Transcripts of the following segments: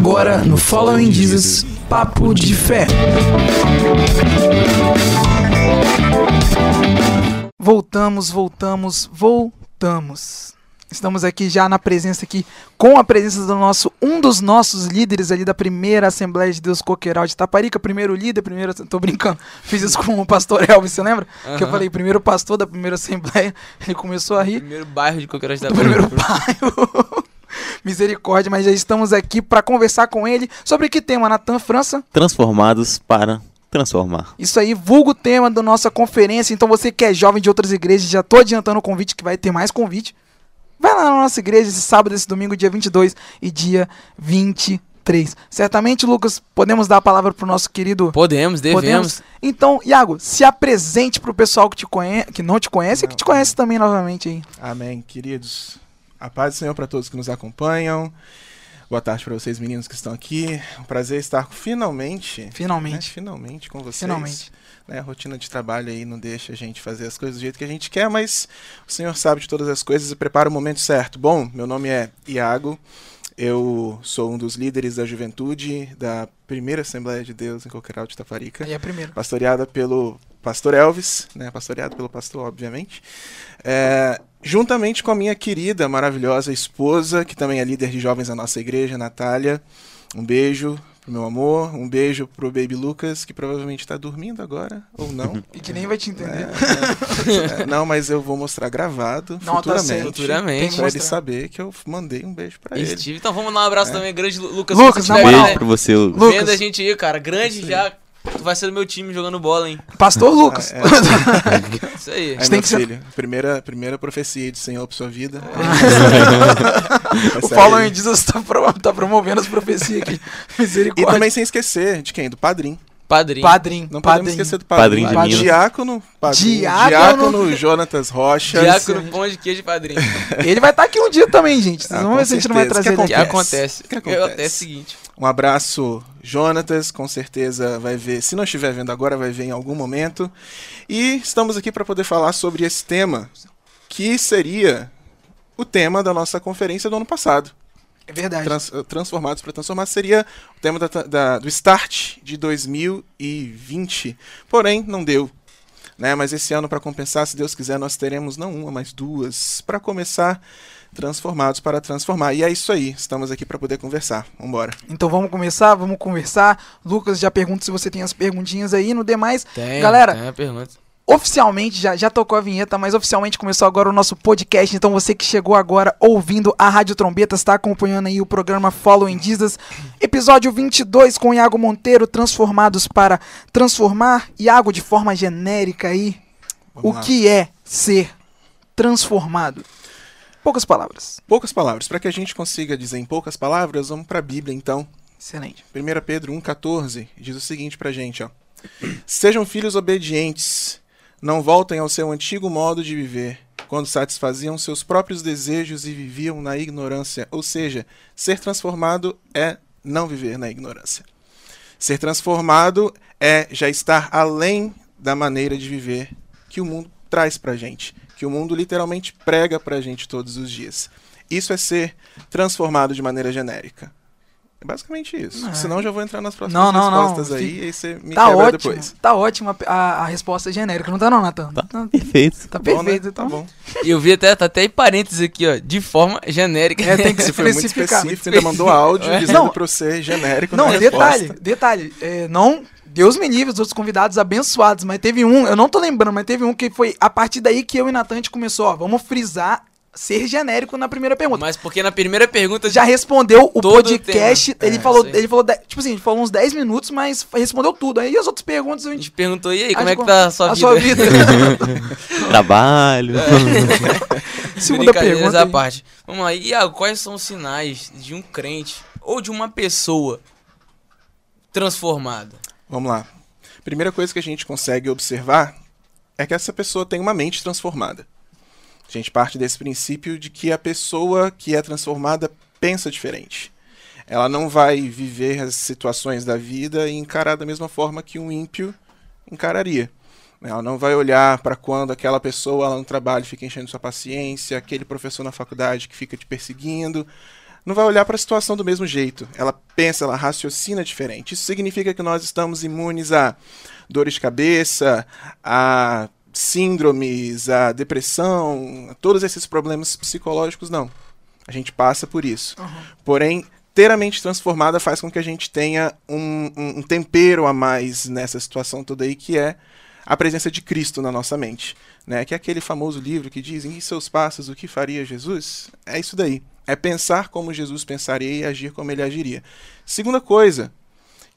Agora no Following Jesus, Papo de Fé. Voltamos, voltamos, voltamos. Estamos aqui já na presença aqui, com a presença do nosso, um dos nossos líderes ali da primeira Assembleia de Deus Coqueiral de Taparica, primeiro líder, primeiro, tô brincando, fiz isso com o pastor Elvis, você lembra? Que eu falei, primeiro pastor da primeira Assembleia, ele começou a rir, Primeiro bairro de Coqueiral de do Itaparica. primeiro bairro, misericórdia, mas já estamos aqui para conversar com ele sobre que tema, Natan França? transformados para transformar. Isso aí, vulgo tema da nossa conferência. Então você que é jovem de outras igrejas, já tô adiantando o convite que vai ter mais convite. Vai lá na nossa igreja esse sábado, esse domingo, dia 22 e dia 23. Certamente, Lucas, podemos dar a palavra pro nosso querido Podemos, devemos. Podemos? Então, Iago, se apresente pro pessoal que te conhece, que não te conhece e que te conhece também novamente aí. Amém, queridos. A paz do Senhor para todos que nos acompanham. Boa tarde para vocês, meninos que estão aqui. Um prazer estar finalmente, né, Finalmente. finalmente com vocês. Finalmente. Né, a rotina de trabalho aí não deixa a gente fazer as coisas do jeito que a gente quer, mas o Senhor sabe de todas as coisas e prepara o momento certo. Bom, meu nome é Iago. Eu sou um dos líderes da juventude da primeira Assembleia de Deus em Coqueiral de Itaparica Aí é primeiro. pastoreada pelo pastor Elvis, né, pastoreado pelo pastor, obviamente, É, juntamente com a minha querida, maravilhosa esposa, que também é líder de jovens da nossa igreja, Natália. Um beijo pro meu amor, um beijo pro Baby Lucas, que provavelmente tá dormindo agora, ou não. E que nem vai te entender. É, é, não, mas eu vou mostrar gravado Não, tá futuramente. Futuramente. Tem que Pra ele saber que eu mandei um beijo pra ele. Steve. Então vamos dar um abraço também, grande Lu- Lucas. Lucas, na você moral. Beijo pra você, Lu- Lucas. Vendo a gente aí, cara. Grande já. Tu vai ser do meu time jogando bola, hein? Pastor Lucas. É, é. Isso aí. Aí, tem que ser- filho, primeira, primeira profecia do Senhor pra sua vida. o Following Jesus tá, tá promovendo as profecias aqui. E também sem esquecer de quem? Do padrinho. Padrinho. Padrinho. Não podemos padrinho. esquecer do Padrinho padrinho. de Minas. Diácono. Padrinho. Diácono. Diácono Jonatas Rocha. Diácono Pão de Queijo Padrinho. Ele vai estar aqui um dia também, gente. Vocês Ah, vão ver se a gente não vai trazer Que ele O que aqui. acontece? O que O que acontece? acontece é o seguinte. Um abraço, Jonatas. Com certeza vai ver. Se não estiver vendo agora, vai ver em algum momento. E estamos aqui para poder falar sobre esse tema, que seria o tema da nossa conferência do ano passado. É verdade. Trans- eh, transformados para transformar seria o tema da- da- do start de 2020. Porém, não deu. Né? Mas esse ano, para compensar, se Deus quiser, nós teremos não uma, mas duas. Para começar, transformados para transformar. E é isso aí. Estamos aqui para poder conversar. Vambora. Então vamos começar, vamos conversar. Lucas já pergunta se você tem as perguntinhas aí. No demais, Tem. Galera, Tem uma pergunta. Oficialmente, já, já tocou a vinheta, mas oficialmente começou agora o nosso podcast. Então você que chegou agora ouvindo a Rádio Trombeta, está acompanhando aí o programa Following Jesus, episódio 22 com Iago Monteiro, transformados para transformar. Iago, de forma genérica aí, Vamos o lá. que é ser transformado? Poucas palavras. Poucas palavras. Para que a gente consiga dizer em poucas palavras, vamos para a Bíblia, então. Excelente. 1 Pedro 1,14 diz o seguinte pra gente, ó. Sejam filhos obedientes, não voltem ao seu antigo modo de viver, quando satisfaziam seus próprios desejos e viviam na ignorância. Ou seja, ser transformado é não viver na ignorância. Ser transformado é já estar além da maneira de viver que o mundo traz pra gente, que o mundo literalmente prega pra gente todos os dias. Isso é ser transformado de maneira genérica. É basicamente isso. É. Senão eu já vou entrar nas próximas Não, não, não. respostas aí Fica- e aí você me Tá quebra ótimo, depois. tá ótima a, a resposta genérica, não tá não, Natan? Tá Tá, perfeito. tá Bom, né? perfeito, Tá então. bom. E eu vi até, tá até em parênteses aqui, ó. De forma genérica. É, tem que se foi muito especificar. específico, você ainda mandou áudio É. dizendo Não. pra você genérico Não, na detalhe, resposta. detalhe. é, não, Deus me livre, os outros convidados abençoados, mas teve um, eu não tô lembrando, mas teve um que foi a partir daí que eu e Natan a gente começou, ó, vamos frisar ser genérico na primeira pergunta. Mas porque na primeira pergunta. Já respondeu o podcast, o ele É, falou, ele falou, tipo assim, falou uns 10 minutos, mas respondeu tudo. Aí as outras perguntas a A gente gente perguntou, e aí, como Acho é que que tá a sua a vida? sua vida. Trabalho. Segunda Brincadeiras pergunta. à parte. Vamos lá, Iago, quais são os sinais de um crente ou de uma pessoa transformada? Vamos lá. Primeira coisa que a gente consegue observar é que essa pessoa tem uma mente transformada. A gente parte desse princípio de que a pessoa que é transformada pensa diferente. Ela não vai viver as situações da vida e encarar da mesma forma que um ímpio encararia. Ela não vai olhar para quando aquela pessoa lá no trabalho fica enchendo sua paciência, aquele professor na faculdade que fica te perseguindo. não vai olhar para a situação do mesmo jeito. Ela pensa, ela raciocina diferente. Isso significa que nós estamos imunes a dores de cabeça, a síndromes, a depressão, a todos esses problemas psicológicos, não. A gente passa por isso. Porém, ter a mente transformada faz com que a gente tenha um, um- um tempero a mais nessa situação toda aí, que é a presença de Cristo na nossa mente. Né? Que é aquele famoso livro que diz, em seus passos, o que faria Jesus? É isso daí. É pensar como Jesus pensaria e agir como ele agiria. Segunda coisa,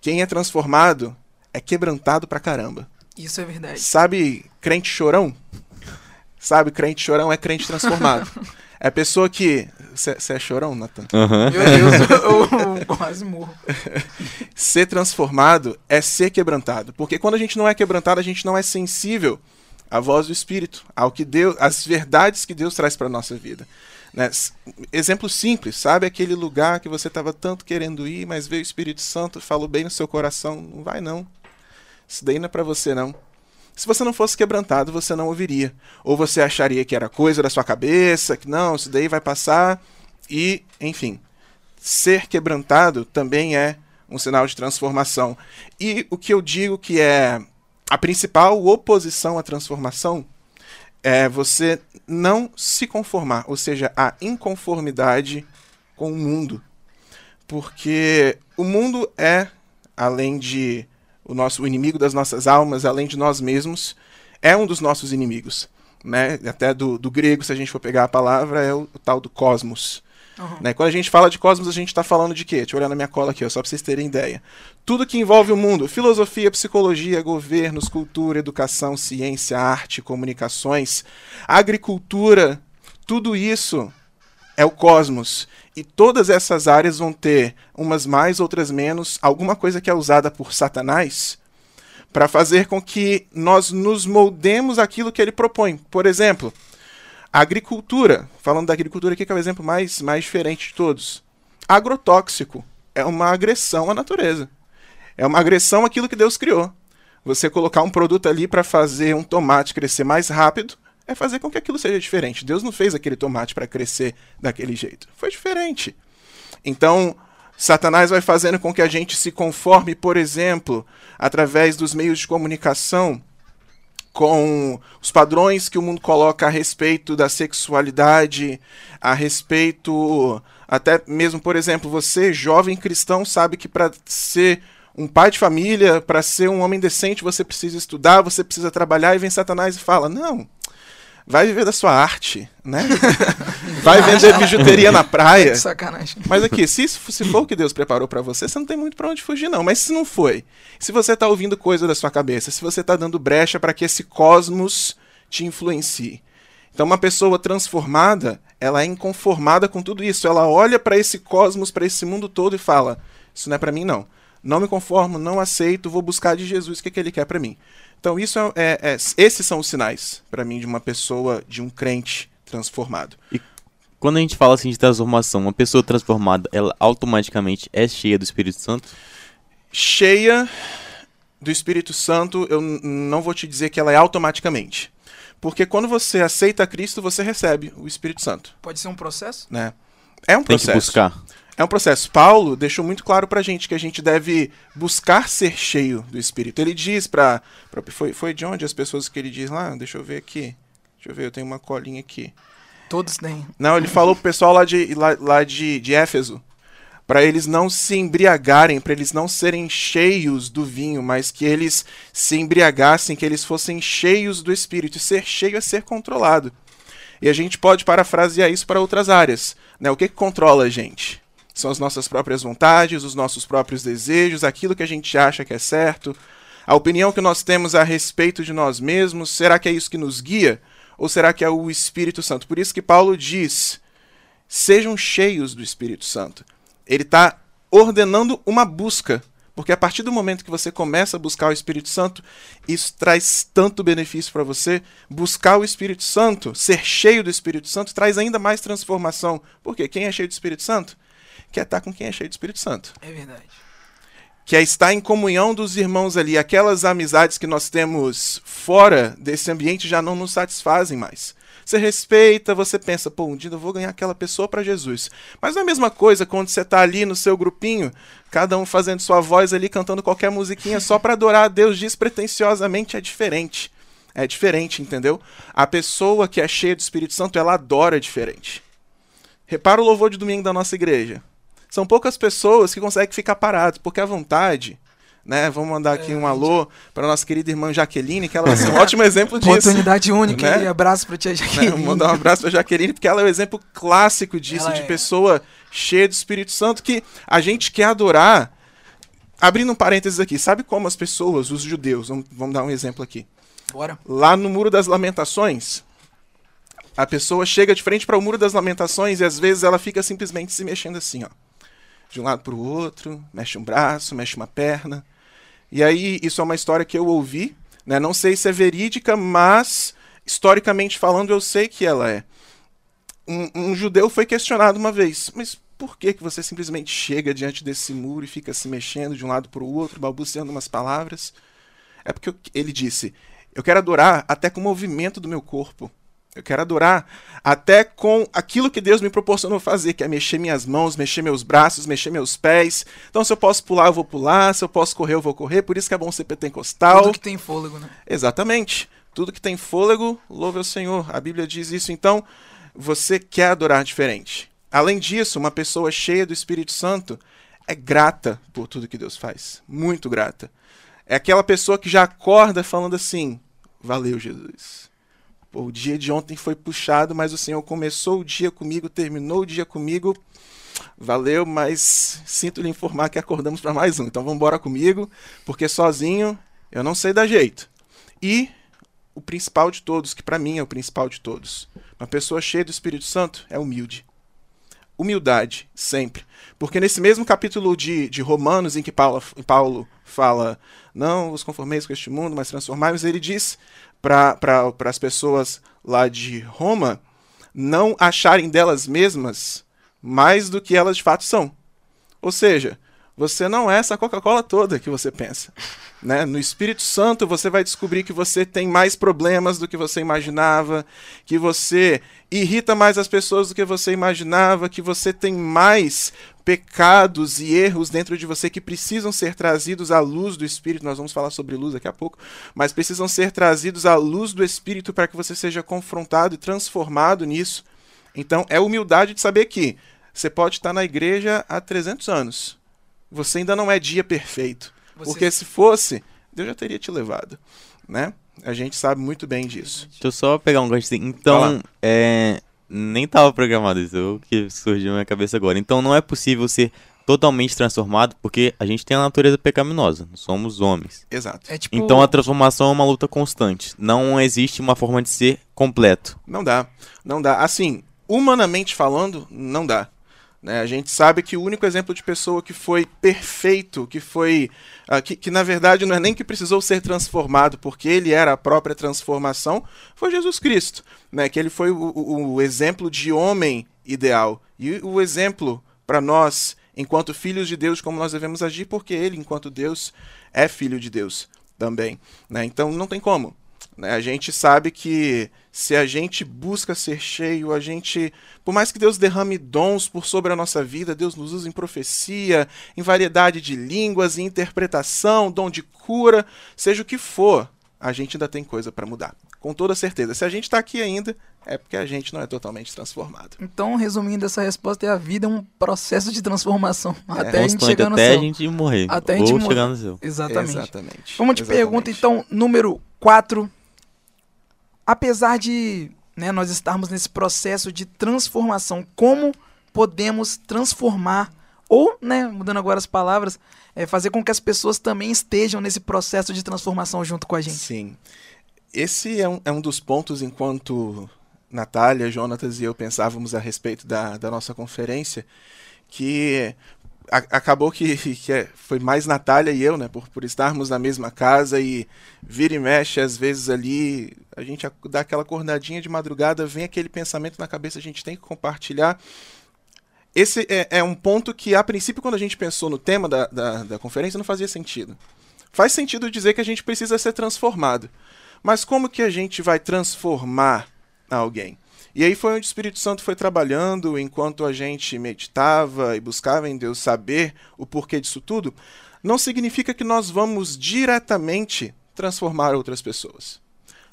quem é transformado é quebrantado pra caramba. Isso é verdade. Sabe crente chorão? Sabe, crente chorão é crente transformado. É a pessoa que. Você é chorão, Nathan? Aham. Meu Deus, eu, eu quase morro. Ser transformado é ser quebrantado. Porque quando a gente não é quebrantado, a gente não é sensível à voz do Espírito, ao que Deus, às verdades que Deus traz para nossa vida. Né? Exemplo simples, sabe aquele lugar que você estava tanto querendo ir, mas veio o Espírito Santo, falou bem no seu coração, não vai não. Isso daí não é para você não. Se você não fosse quebrantado, você não ouviria. Ou você acharia que era coisa da sua cabeça, que não, isso daí vai passar e, enfim, ser quebrantado também é um sinal de transformação. E o que eu digo que é a principal oposição à transformação é você não se conformar, ou seja, a inconformidade com o mundo. Porque o mundo é, além de o nosso o inimigo das nossas almas, além de nós mesmos, é um dos nossos inimigos. Né? Até do, do grego, se a gente for pegar a palavra, é o, o tal do cosmos. Né? Quando a gente fala de cosmos, a gente está falando de quê? Deixa eu olhar na minha cola aqui, ó, só para vocês terem ideia. Tudo que envolve o mundo: filosofia, psicologia, governos, cultura, educação, ciência, arte, comunicações, agricultura, tudo isso é o cosmos. E todas essas áreas vão ter, umas mais, outras menos, alguma coisa que é usada por Satanás para fazer com que nós nos moldemos aquilo que ele propõe. Por exemplo, a agricultura. Falando da agricultura aqui, que é o exemplo mais, mais diferente de todos. Agrotóxico é uma agressão à natureza. É uma agressão àquilo que Deus criou. Você colocar um produto ali para fazer um tomate crescer mais rápido é fazer com que aquilo seja diferente. Deus não fez aquele tomate para crescer daquele jeito. Foi diferente. Então, Satanás vai fazendo com que a gente se conforme, por exemplo, através dos meios de comunicação com os padrões que o mundo coloca a respeito da sexualidade, a respeito até mesmo, por exemplo, você, jovem cristão, sabe que para ser um pai de família, para ser um homem decente, você precisa estudar, você precisa trabalhar, e vem Satanás e fala: "Não, vai viver da sua arte, né? vai vender bijuteria na praia". Sacanagem. Mas aqui, se isso se for o que Deus preparou pra você, você não tem muito pra onde fugir, não. Mas se não foi, se você tá ouvindo coisa da sua cabeça, se você tá dando brecha para que esse cosmos te influencie. Então, uma pessoa transformada, ela é inconformada com tudo isso. Ela olha pra esse cosmos, pra esse mundo todo e fala: Isso não é pra mim, não. Não me conformo, não aceito, vou buscar de Jesus o que, que ele quer pra mim. Então, isso é, é- é- esses são os sinais, pra mim, de uma pessoa, de um crente transformado. Quando a gente fala assim de transformação, uma pessoa transformada, ela automaticamente é cheia do Espírito Santo? cheia do Espírito Santo, eu não vou te dizer que ela é automaticamente. Porque quando você aceita Cristo, você recebe o Espírito Santo, Pode ser um processo? né? É um Tem que processo. buscar. É um processo. Paulo deixou muito claro pra gente que a gente deve buscar ser cheio do Espírito. Ele diz pra- foi, foi de onde as pessoas que ele diz lá? Deixa eu ver aqui. Deixa eu ver, eu tenho uma colinha aqui. Todos têm. Não, ele falou pro pessoal lá de, lá, lá de, de Éfeso. Pra eles não se embriagarem, pra eles não serem cheios do vinho, mas que eles se embriagassem, que eles fossem cheios do Espírito. E ser cheio é ser controlado. E a gente pode parafrasear isso para outras áreas. Né? O que, que controla a gente? São as nossas próprias vontades, os nossos próprios desejos, aquilo que a gente acha que é certo, a opinião que nós temos a respeito de nós mesmos. Será que é isso que nos guia? Ou será que é o Espírito Santo? Por isso que Paulo diz: sejam cheios do Espírito Santo. Ele está ordenando uma busca. Porque a partir do momento que você começa a buscar o Espírito Santo, isso traz tanto benefício para você. Buscar o Espírito Santo, ser cheio do Espírito Santo, traz ainda mais transformação. Porque quem é cheio do Espírito Santo quer estar com quem é cheio do Espírito Santo É verdade. que é estar em comunhão dos irmãos ali. Aquelas amizades que nós temos fora desse ambiente já não nos satisfazem mais. você respeita, você pensa, pô, um dia eu vou ganhar aquela pessoa para Jesus. Mas não é a mesma coisa quando você tá ali no seu grupinho, cada um fazendo sua voz ali, cantando qualquer musiquinha só para adorar a Deus despretensiosamente, é diferente. É diferente, entendeu? A pessoa que é cheia do Espírito Santo, ela adora diferente. Repara o louvor de domingo da nossa igreja. São poucas pessoas que conseguem ficar parados, porque a vontade né? Vamos mandar aqui um alô para nossa querida irmã Jaqueline, que ela é um ótimo exemplo disso. Oportunidade única né? e abraço para tia Né? Jaqueline. Mandar um abraço para Jaqueline, porque ela é o exemplo clássico disso, Ela de é. pessoa cheia do Espírito Santo, que a gente quer adorar. Abrindo um parênteses aqui, sabe como as pessoas, os judeus, vamos, vamos dar um exemplo aqui. Bora. Lá no Muro das Lamentações, a pessoa chega de frente para o Muro das Lamentações e às vezes ela fica simplesmente se mexendo assim, ó. De um lado para o outro, mexe um braço, mexe uma perna. E aí, isso é uma história que eu ouvi, né? Não sei se é verídica, mas historicamente falando, eu sei que ela é. Um, um judeu foi questionado uma vez, mas por que, que você simplesmente chega diante desse muro e fica se mexendo de um lado para o outro, balbuciando umas palavras? É porque eu- ele disse: Eu quero adorar até com o movimento do meu corpo. Eu quero adorar até com aquilo que Deus me proporcionou fazer, que é mexer minhas mãos, mexer meus braços, mexer meus pés. Então, se eu posso pular, eu vou pular. Se eu posso correr, eu vou correr. Por isso que é bom ser pentecostal. Tudo que tem fôlego, né? Exatamente. Tudo que tem fôlego, louve ao Senhor. A Bíblia diz isso. Então, você quer adorar diferente. Além disso, uma pessoa cheia do Espírito Santo é grata por tudo que Deus faz. Muito grata. É aquela pessoa que já acorda falando assim: Valeu, Jesus. Pô, o dia de ontem foi puxado, mas o Senhor começou o dia comigo, terminou o dia comigo. Valeu, mas sinto lhe informar que acordamos para mais um. Então vamos embora comigo, porque sozinho eu não sei dar jeito. E o principal de todos, que para mim é o principal de todos, uma pessoa cheia do Espírito Santo é humilde. Humildade, sempre. Porque nesse mesmo capítulo de, de Romanos, em que Paulo, Paulo fala, não vos conformeis com este mundo, mas transformai-vos, ele diz para as pessoas lá de Roma não acharem delas mesmas mais do que elas de fato são. Ou seja, você não é essa Coca-Cola toda que você pensa. Né? No Espírito Santo você vai descobrir que você tem mais problemas do que você imaginava, que você irrita mais as pessoas do que você imaginava, que você tem mais pecados e erros dentro de você que precisam ser trazidos à luz do Espírito. Nós vamos falar sobre luz daqui a pouco, mas precisam ser trazidos à luz do Espírito para que você seja confrontado e transformado nisso. Então é humildade de saber que você pode estar na igreja há 300 anos. Você ainda não é dia perfeito. Você- Porque se fosse, Deus já teria te levado, né? A gente sabe muito bem disso. Deixa eu só pegar um gancho. assim. Então, é, nem tava programado isso, eu que surgiu na minha cabeça agora. Então, não é possível ser totalmente transformado porque a gente tem a natureza pecaminosa, somos homens. Exato. É tipo. Então, a transformação é uma luta constante. Não existe uma forma de ser completo. Não dá. Não dá. Assim, humanamente falando, não dá. Né? A gente sabe que o único exemplo de pessoa que foi perfeito, que foi. ah, que, que na verdade não é nem que precisou ser transformado, porque ele era a própria transformação, foi Jesus Cristo. Né? Que ele foi o, o- o exemplo de homem ideal. E o exemplo para nós, enquanto filhos de Deus, como nós devemos agir, porque ele, enquanto Deus, é filho de Deus também. Né? Então não tem como. Né? A gente sabe que se a gente busca ser cheio, a gente, por mais que Deus derrame dons por sobre a nossa vida, Deus nos usa em profecia, em variedade de línguas, em interpretação, dom de cura, seja o que for, a gente ainda tem coisa para mudar. Com toda certeza. Se a gente está aqui ainda, é porque a gente não é totalmente transformado. Então, resumindo essa resposta, é a vida é um processo de transformação. até a gente chegar no até a céu. gente morrer. Até a ou gente morrer. chegar no céu. Exatamente. Exatamente. Vamos de Exatamente. pergunta, então, número 4. Apesar de né, nós estarmos nesse processo de transformação, como podemos transformar, ou, né, mudando agora as palavras, é, fazer com que as pessoas também estejam nesse processo de transformação junto com a gente? Sim. Esse é um, é um dos pontos enquanto Natália, Jonatas e eu pensávamos a respeito da, da nossa conferência, que acabou que, que é- foi mais Natália e eu, né, por, por estarmos na mesma casa e vira e mexe, às vezes ali, a gente dá aquela acordadinha de madrugada, vem aquele pensamento na cabeça, a gente tem que compartilhar. Esse é, é um ponto que, a princípio, quando a gente pensou no tema da, da, da conferência, não fazia sentido. Faz sentido dizer que a gente precisa ser transformado. Mas como que a gente vai transformar a alguém. E aí foi onde o Espírito Santo foi trabalhando enquanto a gente meditava e buscava em Deus saber o porquê disso tudo. Não significa que nós vamos diretamente transformar outras pessoas.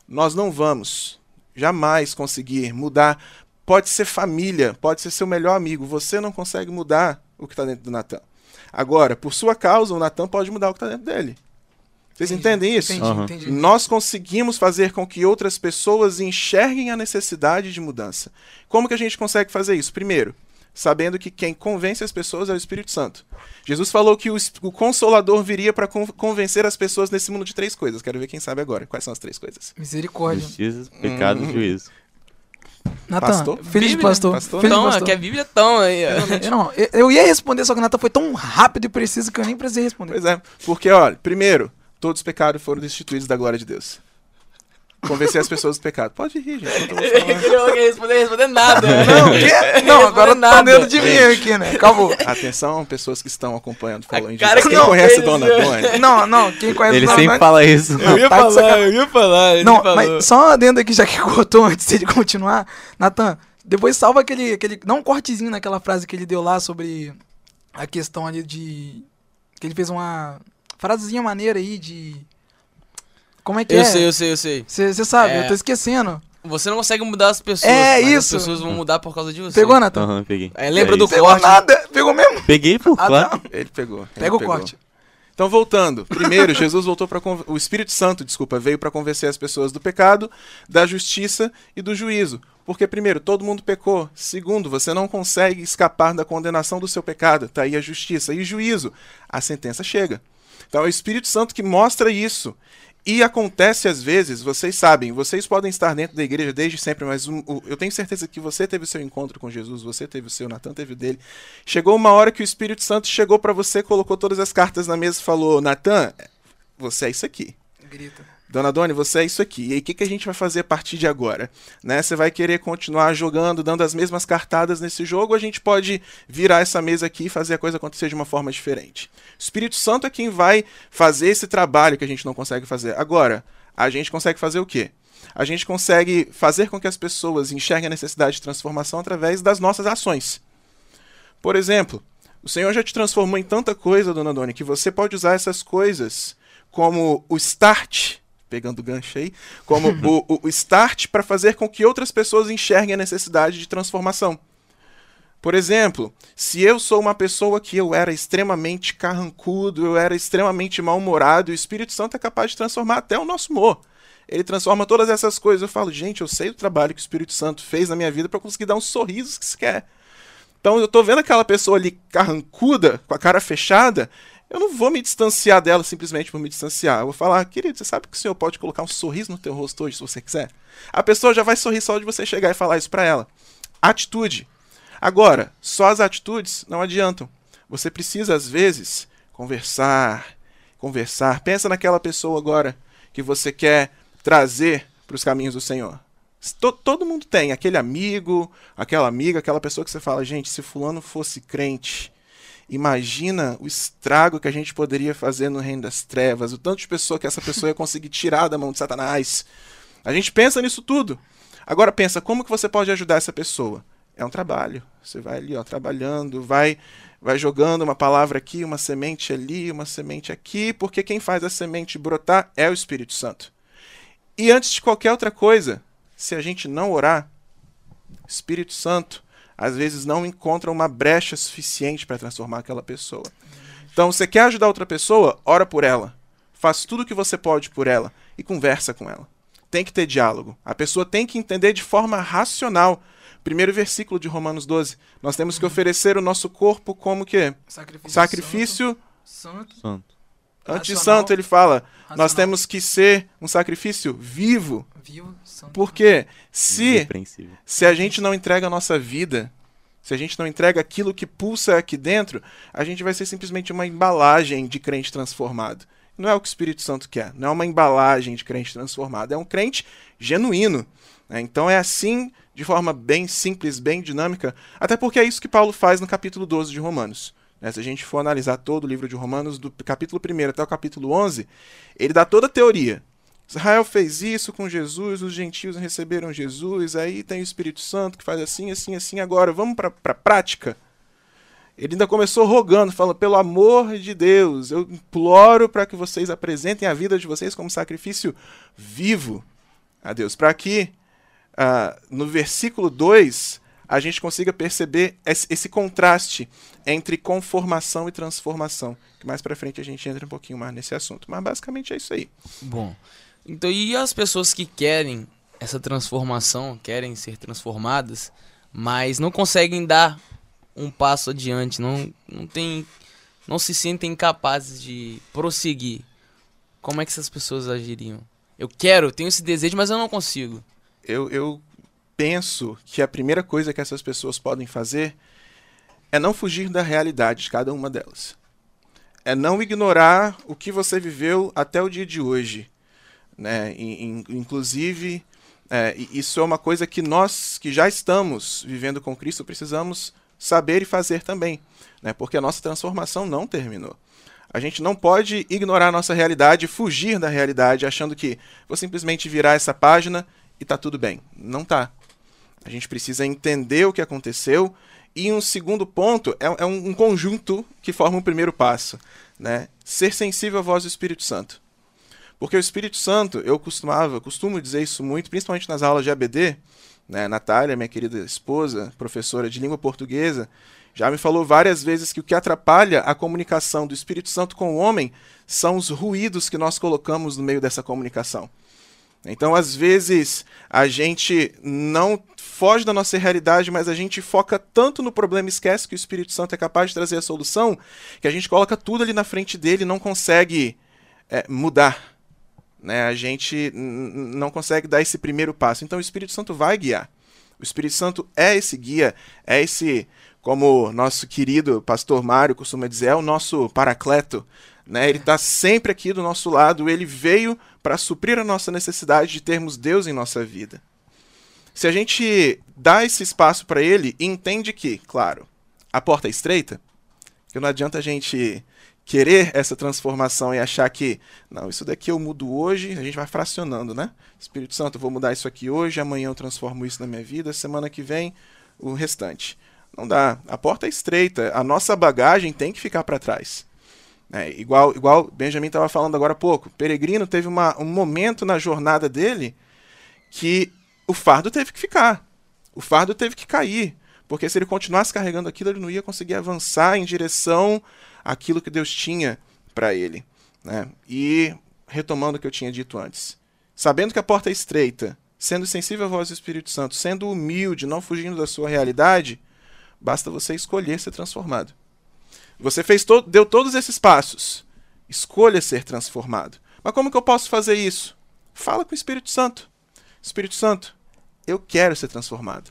Nós não vamos jamais conseguir mudar. Pode ser família, pode ser seu melhor amigo. Você não consegue mudar o que está dentro do Natan. Agora, por sua causa, o Natan pode mudar o que está dentro dele. Vocês Entendi, entendem isso? Entendi, Aham. entendi. Nós conseguimos fazer com que outras pessoas enxerguem a necessidade de mudança. Como que a gente consegue fazer isso? Primeiro, sabendo que quem convence as pessoas é o Espírito Santo. Jesus falou que o, o Consolador viria para convencer as pessoas nesse mundo de três coisas. Quero ver quem sabe agora. Quais são as três coisas? Misericórdia. Justiça, pecado Hum. e juízo. Natan, Pastor? filho de Bíblia? pastor. Pastor? Filho de Então, pastor. é a Bíblia tão aí. Eu, não, eu- eu ia responder, só que o Natan foi tão rápido e preciso que eu nem precisei responder. Pois é. Porque, olha, primeiro, todos os pecados foram destituídos da glória de Deus. Convencer as pessoas do pecado. Pode rir, gente. eu falando. Ele não quer responder, responder nada. Não, quê? não agora nada. tá dentro de mim aqui, né? Acabou. Atenção, pessoas que estão acompanhando. Falando cara Quem que não conhece fez Dona. Dona? Não, não, quem conhece Ele o sempre Dona fala isso. Eu ia Tá de falar, eu ia falar. ele Não, falou. mas só adendo aqui, já que cortou antes de continuar. Natan, depois salva aquele, aquele. Dá um cortezinho naquela frase que ele deu lá sobre a questão ali de. Que ele fez uma frasezinha maneira aí de. Como é que Eu é? sei, eu sei, eu sei. Você sabe, É. eu tô esquecendo. Você não consegue mudar as pessoas. É mas isso. As pessoas vão mudar por causa de você. Pegou, Natan? Aham, peguei. É, lembra É do. Pegou corte? nada? Pegou mesmo? Peguei, pô, Ah, claro. não. Ele pegou. ele Pega o pegou. corte. Então, voltando. Primeiro, Jesus voltou para o Espírito Santo, desculpa, veio para convencer as pessoas do pecado, da justiça e do juízo. Porque primeiro, todo mundo pecou. Segundo, você não consegue escapar da condenação do seu pecado. Tá aí a justiça e o juízo. A sentença chega. Então, é o Espírito Santo que mostra isso. E acontece às vezes, vocês sabem, vocês podem estar dentro da igreja desde sempre, mas um- o- eu tenho certeza que você teve o seu encontro com Jesus, você teve o seu, Natan teve o dele. Chegou uma hora que o Espírito Santo chegou para você, colocou todas as cartas na mesa e falou: Natan, você é isso aqui. Grita. Dona Doni, você é isso aqui. E aí, o que, que a gente vai fazer a partir de agora? Né? Você vai querer continuar jogando, dando as mesmas cartadas nesse jogo, ou a gente pode virar essa mesa aqui e fazer a coisa acontecer de uma forma diferente? O Espírito Santo é quem vai fazer esse trabalho que a gente não consegue fazer. Agora, a gente consegue fazer o quê? A gente consegue fazer com que as pessoas enxerguem a necessidade de transformação através das nossas ações. Por exemplo, o Senhor já te transformou em tanta coisa, Dona Doni, que você pode usar essas coisas como o start, pegando o gancho aí, como o, o- o start para fazer com que outras pessoas enxerguem a necessidade de transformação. Por exemplo, se eu sou uma pessoa que eu era extremamente carrancudo, eu era extremamente mal-humorado, o Espírito Santo é capaz de transformar até o nosso humor. Ele transforma todas essas coisas. Eu falo, gente, eu sei do trabalho que o Espírito Santo fez na minha vida para conseguir dar uns sorrisos que se quer. Então eu tô vendo aquela pessoa ali carrancuda, com a cara fechada, eu não vou me distanciar dela simplesmente por me distanciar. Eu vou falar, querido, você sabe que o senhor pode colocar um sorriso no teu rosto hoje, se você quiser? A pessoa já vai sorrir só de você chegar e falar isso pra ela. Atitude. Agora, só as atitudes não adiantam. Você precisa, às vezes, conversar, conversar. Pensa naquela pessoa agora que você quer trazer para os caminhos do Senhor. To- todo mundo tem aquele amigo, aquela amiga, aquela pessoa que você fala, gente, se fulano fosse crente, imagina o estrago que a gente poderia fazer no reino das trevas, o tanto de pessoa que essa pessoa ia conseguir tirar da mão de Satanás. A gente pensa nisso tudo. Agora pensa, como que você pode ajudar essa pessoa? É um trabalho. Você vai ali, ó, trabalhando, vai vai jogando uma palavra aqui, uma semente ali, uma semente aqui, porque quem faz a semente brotar é o Espírito Santo. E antes de qualquer outra coisa, se a gente não orar, Espírito Santo às vezes não encontra uma brecha suficiente para transformar aquela pessoa. Então, você quer ajudar outra pessoa? Ora por ela. Faz tudo o que você pode por ela e conversa com ela. Tem que ter diálogo. A pessoa tem que entender de forma racional. Primeiro versículo de Romanos 12. Nós temos que oferecer o nosso corpo como que? Sacrifício. Sacrifício Santo. santo, Antes Racional. santo, ele fala. Nós racional, temos que ser um sacrifício vivo. Vivo, santo. Porque se se a gente não entrega a nossa vida, se a gente não entrega aquilo que pulsa aqui dentro, a gente vai ser simplesmente uma embalagem de crente transformado. Não é o que o Espírito Santo quer, não é uma embalagem de crente transformado, é um crente genuíno. né? Então é assim, de forma bem simples, bem dinâmica, até porque é isso que Paulo faz no capítulo 12 de Romanos. Né? Se a gente for analisar todo o livro de Romanos, do capítulo 1 até o capítulo 11, ele dá toda a teoria. Israel fez isso com Jesus, os gentios receberam Jesus, aí tem o Espírito Santo que faz assim, assim, assim. Agora, vamos para a prática. Ele ainda começou rogando, falando: pelo amor de Deus, eu imploro para que vocês apresentem a vida de vocês como sacrifício vivo a Deus. Para que uh, no versículo 2 a gente consiga perceber esse, contraste entre conformação e transformação. Que mais para frente a gente entra um pouquinho mais nesse assunto. Mas basicamente é isso aí. Bom. Então, e as pessoas que querem essa transformação, querem ser transformadas, mas não conseguem dar um passo adiante, não, não tem não se sentem capazes de prosseguir. Como é que essas pessoas agiriam? Eu quero, tenho esse desejo, mas eu não consigo. Eu, eu penso que a primeira coisa que essas pessoas podem fazer é não fugir da realidade de cada uma delas. É não ignorar o que você viveu até o dia de hoje. Né? Inclusive, é, isso é uma coisa que nós que já estamos vivendo com Cristo precisamos saber e fazer também, né? porque a nossa transformação não terminou. A gente não pode ignorar a nossa realidade, fugir da realidade, achando que vou simplesmente virar essa página e tá tudo bem. Não tá. A gente precisa entender o que aconteceu. E um segundo ponto é, é um, conjunto que forma o um primeiro passo. Né? Ser sensível à voz do Espírito Santo. Porque o Espírito Santo, eu costumava, costumo dizer isso muito, principalmente nas aulas de ABD, né? Natália, minha querida esposa, professora de língua portuguesa, já me falou várias vezes que o que atrapalha a comunicação do Espírito Santo com o homem são os ruídos que nós colocamos no meio dessa comunicação. Então, às vezes, a gente não foge da nossa realidade, mas a gente foca tanto no problema e esquece que o Espírito Santo é capaz de trazer a solução, que a gente coloca tudo ali na frente dele e não consegue é, mudar né? A gente não consegue dar esse primeiro passo. Então o Espírito Santo vai guiar. O Espírito Santo é esse guia, é esse, como nosso querido pastor Mário costuma dizer, é o nosso paracleto. Né? Ele está sempre aqui do nosso lado. Ele veio para suprir a nossa necessidade de termos Deus em nossa vida. Se a gente dá esse espaço para ele entende que, claro, a porta é estreita, que não adianta a gente querer essa transformação e achar que, não, isso daqui eu mudo hoje, a gente vai fracionando, né? Espírito Santo, vou mudar isso aqui hoje, amanhã eu transformo isso na minha vida, semana que vem o restante. Não dá. A porta é estreita, a nossa bagagem tem que ficar para trás. É, igual, igual Benjamin estava falando agora há pouco, Peregrino teve uma, um momento na jornada dele que o fardo teve que ficar, o fardo teve que cair, porque se ele continuasse carregando aquilo, ele não ia conseguir avançar em direção aquilo que Deus tinha para ele. Né? E retomando o que eu tinha dito antes, sabendo que a porta é estreita, sendo sensível à voz do Espírito Santo, sendo humilde, não fugindo da sua realidade, basta você escolher ser transformado. Você fez to deu todos esses passos. Escolha ser transformado. Mas como que eu posso fazer isso? Fala com o Espírito Santo. Espírito Santo, eu quero ser transformado.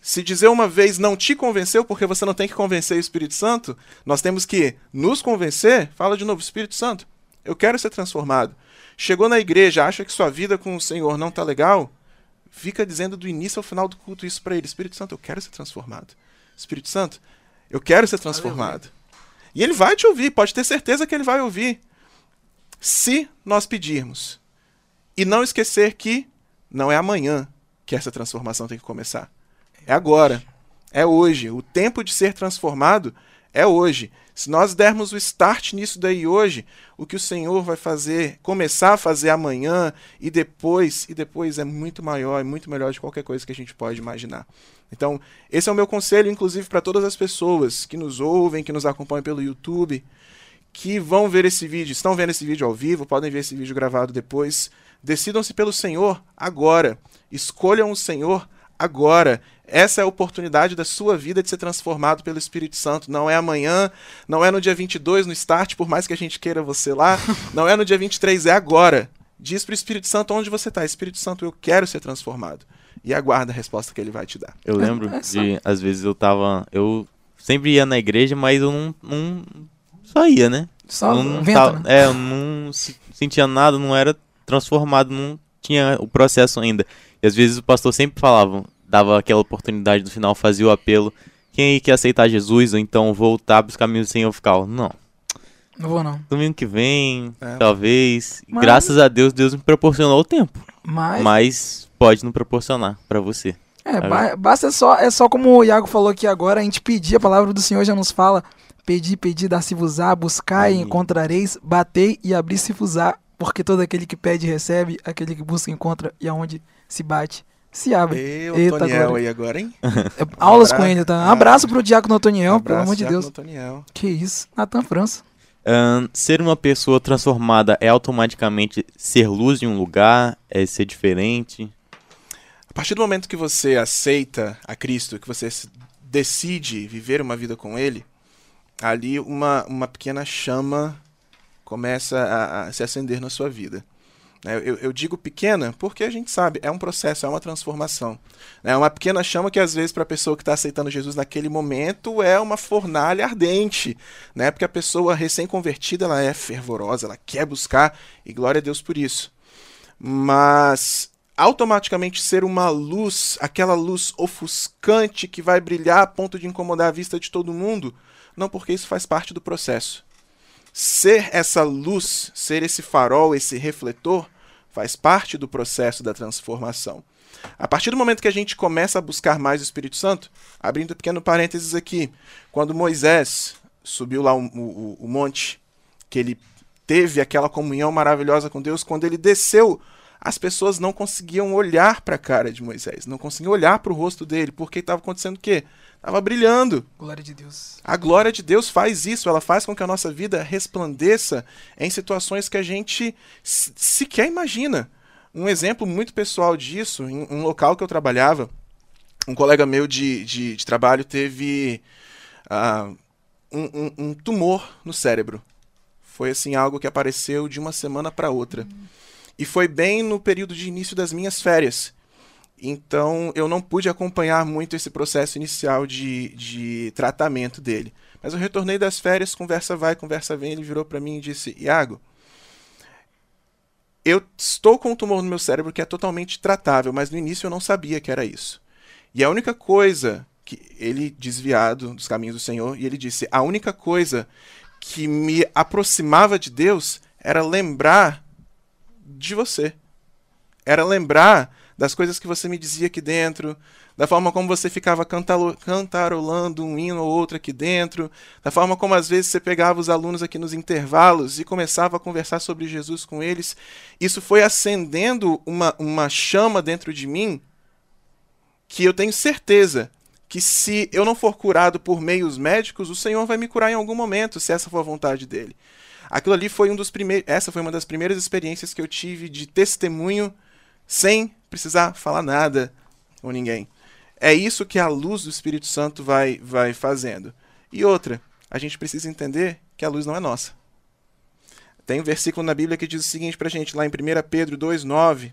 Se dizer uma vez não te convenceu, porque você não tem que convencer o Espírito Santo, nós temos que nos convencer. Fala de novo, Espírito Santo, eu quero ser transformado. Chegou na igreja, acha que sua vida com o Senhor não está legal? Fica dizendo do início ao final do culto isso para ele: Espírito Santo, eu quero ser transformado. Espírito Santo, eu quero ser transformado. E ele vai te ouvir, pode ter certeza que ele vai ouvir. Se nós pedirmos. E não esquecer que não é amanhã que essa transformação tem que começar. É agora. É hoje. O tempo de ser transformado é hoje. Se nós dermos o start nisso daí hoje, o que o Senhor vai fazer, começar a fazer amanhã e depois, e depois é muito maior e muito melhor de qualquer coisa que a gente pode imaginar. Então, esse é o meu conselho, inclusive, para todas as pessoas que nos ouvem, que nos acompanham pelo YouTube, que vão ver esse vídeo, estão vendo esse vídeo ao vivo, podem ver esse vídeo gravado depois. Decidam-se pelo Senhor agora. Escolham o Senhor agora. Essa é a oportunidade da sua vida de ser transformado pelo Espírito Santo. Não é amanhã, não é no dia 22 no start, por mais que a gente queira você lá. Não é no dia 23, é agora. Diz para o Espírito Santo onde você está. Espírito Santo, eu quero ser transformado. E aguarda a resposta que ele vai te dar. Eu lembro é de, às vezes eu tava. Eu sempre ia na igreja, mas eu não, não só ia, né? Só não vento, tava, né? É, eu não sentia nada, não era transformado, não tinha o processo ainda. E às vezes o pastor sempre falava, dava aquela oportunidade no final, fazia o apelo. Quem aí quer aceitar Jesus ou então voltar para os caminhos sem eu ficar? Não. Não vou não. Domingo que vem, É. talvez. Mas- Graças a Deus, Deus me proporcionou o tempo. Mas, Mas pode não proporcionar pra você. é, ba- basta só, é só como o Iago falou aqui agora, a gente pedir, a palavra do Senhor já nos fala, pedir, pedir, dar-se-vos-á, buscai e encontrareis, batei e abrir-se-vos-á, porque todo aquele que pede recebe, aquele que busca encontra, e aonde se bate, se abre. Eu, Eita, Toniel glória. aí agora, hein? É, aulas com ele, tá? Um abraço pro Diácono pelo Abraço, amor de Deus. Toniel. Que isso, Natan França. Ahn, ser uma pessoa transformada é automaticamente ser luz em um lugar, é ser diferente. A partir do momento que você aceita a Cristo, que você decide viver uma vida com Ele, ali uma, uma pequena chama começa a, a se acender na sua vida. né? Eu, eu digo pequena porque a gente sabe, é um processo, é uma transformação. É uma pequena chama que às vezes para a pessoa que está aceitando Jesus naquele momento é uma fornalha ardente, né? Porque a pessoa recém-convertida ela é fervorosa, ela quer buscar e glória a Deus por isso. Mas automaticamente ser uma luz, aquela luz ofuscante que vai brilhar a ponto de incomodar a vista de todo mundo, não porque isso faz parte do processo. Ser essa luz, ser esse farol, esse refletor, faz parte do processo da transformação. A partir do momento que a gente começa a buscar mais o Espírito Santo, abrindo um pequeno parênteses aqui, quando Moisés subiu lá o, o- o monte, que ele teve aquela comunhão maravilhosa com Deus, quando ele desceu, as pessoas não conseguiam olhar para a cara de Moisés, não conseguiam olhar para o rosto dele, porque estava acontecendo o quê? Estava brilhando. Glória de Deus. A glória de Deus faz isso, ela faz com que a nossa vida resplandeça em situações que a gente se- sequer imagina. Um exemplo muito pessoal disso, em um local que eu trabalhava, um colega meu de, de, de trabalho teve ah, um, um- um tumor no cérebro. Foi assim algo que apareceu de uma semana para outra. E foi bem no período de início das minhas férias. Então eu não pude acompanhar muito esse processo inicial de, de tratamento dele. Mas eu retornei das férias, conversa vai, conversa vem. Ele virou para mim e disse: Iago, eu estou com um tumor no meu cérebro que é totalmente tratável, mas no início eu não sabia que era isso. E a única coisa que ele desviado dos caminhos do Senhor, e ele disse: a única coisa que me aproximava de Deus era lembrar de você. Era lembrar das coisas que você me dizia aqui dentro, da forma como você ficava cantarolando um hino ou outro aqui dentro, da forma como às vezes você pegava os alunos aqui nos intervalos e começava a conversar sobre Jesus com eles. Isso foi acendendo uma, uma chama dentro de mim que eu tenho certeza que se eu não for curado por meios médicos, o Senhor vai me curar em algum momento, se essa for a vontade dele. Aquilo ali foi um dos primeiros, essa foi uma das primeiras experiências que eu tive de testemunho sem precisar falar nada com ninguém. É isso que a luz do Espírito Santo vai vai fazendo. E outra, a gente precisa entender que a luz não é nossa. Tem um versículo na Bíblia que diz o seguinte pra gente, lá em 1 Pedro 2:9.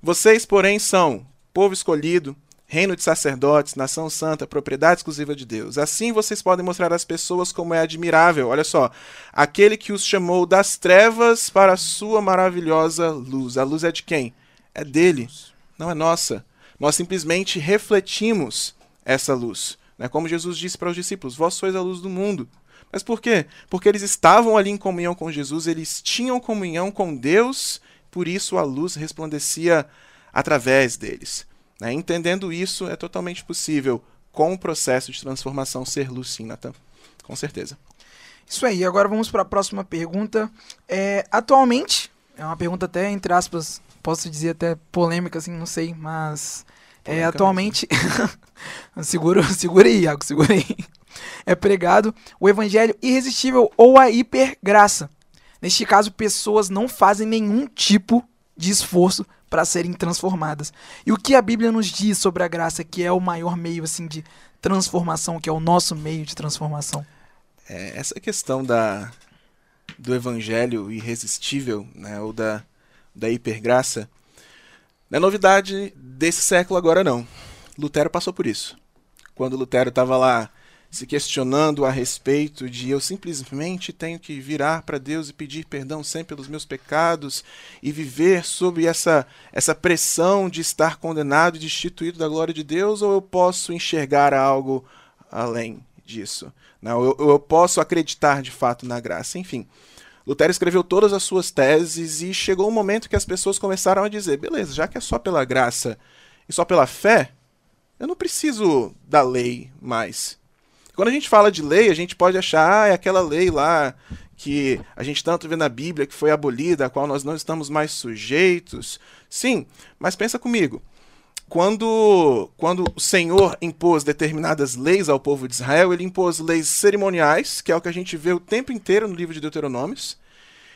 Vocês, porém, são povo escolhido, reino de sacerdotes, nação santa, propriedade exclusiva de Deus. Assim vocês podem mostrar às pessoas como é admirável, olha só, aquele que os chamou das trevas para a sua maravilhosa luz. A luz é de quem? É dele, não é nossa. Nós simplesmente refletimos essa luz. Né? Como Jesus disse para os discípulos: Vós sois a luz do mundo. Mas por quê? Porque eles estavam ali em comunhão com Jesus, eles tinham comunhão com Deus, por isso a luz resplandecia através deles. Né? Entendendo isso, é totalmente possível, com o processo de transformação, ser luz sim, Natan. Com certeza. Isso aí, agora vamos para a próxima pergunta. É, atualmente, é uma pergunta até, entre aspas, posso dizer até polêmica, assim, não sei, mas é, atualmente. segura, segura aí, Iago, segura aí. É pregado o evangelho irresistível ou a hipergraça. Neste caso, pessoas não fazem nenhum tipo de esforço para serem transformadas. E o que a Bíblia nos diz sobre a graça, que é o maior meio assim de transformação, que é o nosso meio de transformação? É, essa questão da, do evangelho irresistível, né, ou da, da hipergraça, não é novidade desse século agora não. Lutero passou por isso. Quando Lutero estava lá se questionando a respeito de eu simplesmente tenho que virar para Deus e pedir perdão sempre pelos meus pecados e viver sob essa, essa pressão de estar condenado e destituído da glória de Deus, ou eu posso enxergar algo além? disso. Não, eu, eu posso acreditar de fato na graça. Enfim, Lutero escreveu todas as suas teses e chegou um momento que as pessoas começaram a dizer: beleza, já que é só pela graça e só pela fé, eu não preciso da lei mais. Quando a gente fala de lei, a gente pode achar, ah, é aquela lei lá que a gente tanto vê na Bíblia que foi abolida, a qual nós não estamos mais sujeitos. Sim, mas pensa comigo. Quando, quando o Senhor impôs determinadas leis ao povo de Israel, ele impôs leis cerimoniais, que é o que a gente vê o tempo inteiro no livro de Deuteronômios.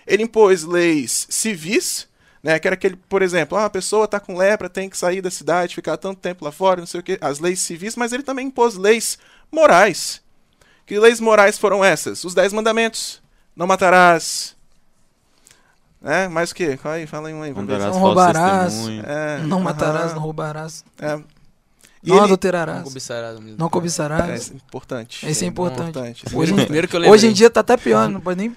Ele impôs leis civis, né, que era aquele, por exemplo, ah, a pessoa está com lepra, tem que sair da cidade, ficar tanto tempo lá fora, não sei o que, as leis civis, mas ele também impôs leis morais. Que leis morais foram essas? Os dez mandamentos. Não matarás. É, mais o quê? Qual aí? Fala aí um aí. Vamos ver. Não roubarás. É, Não matarás, não roubarás, é. E não ele- adulterarás, Não cobiçarás. não É, cobiçarás. isso é importante. Esse é importante. importante. Hoje, em- Primeiro que eu lembrei. hoje em dia tá até pior, não pode nem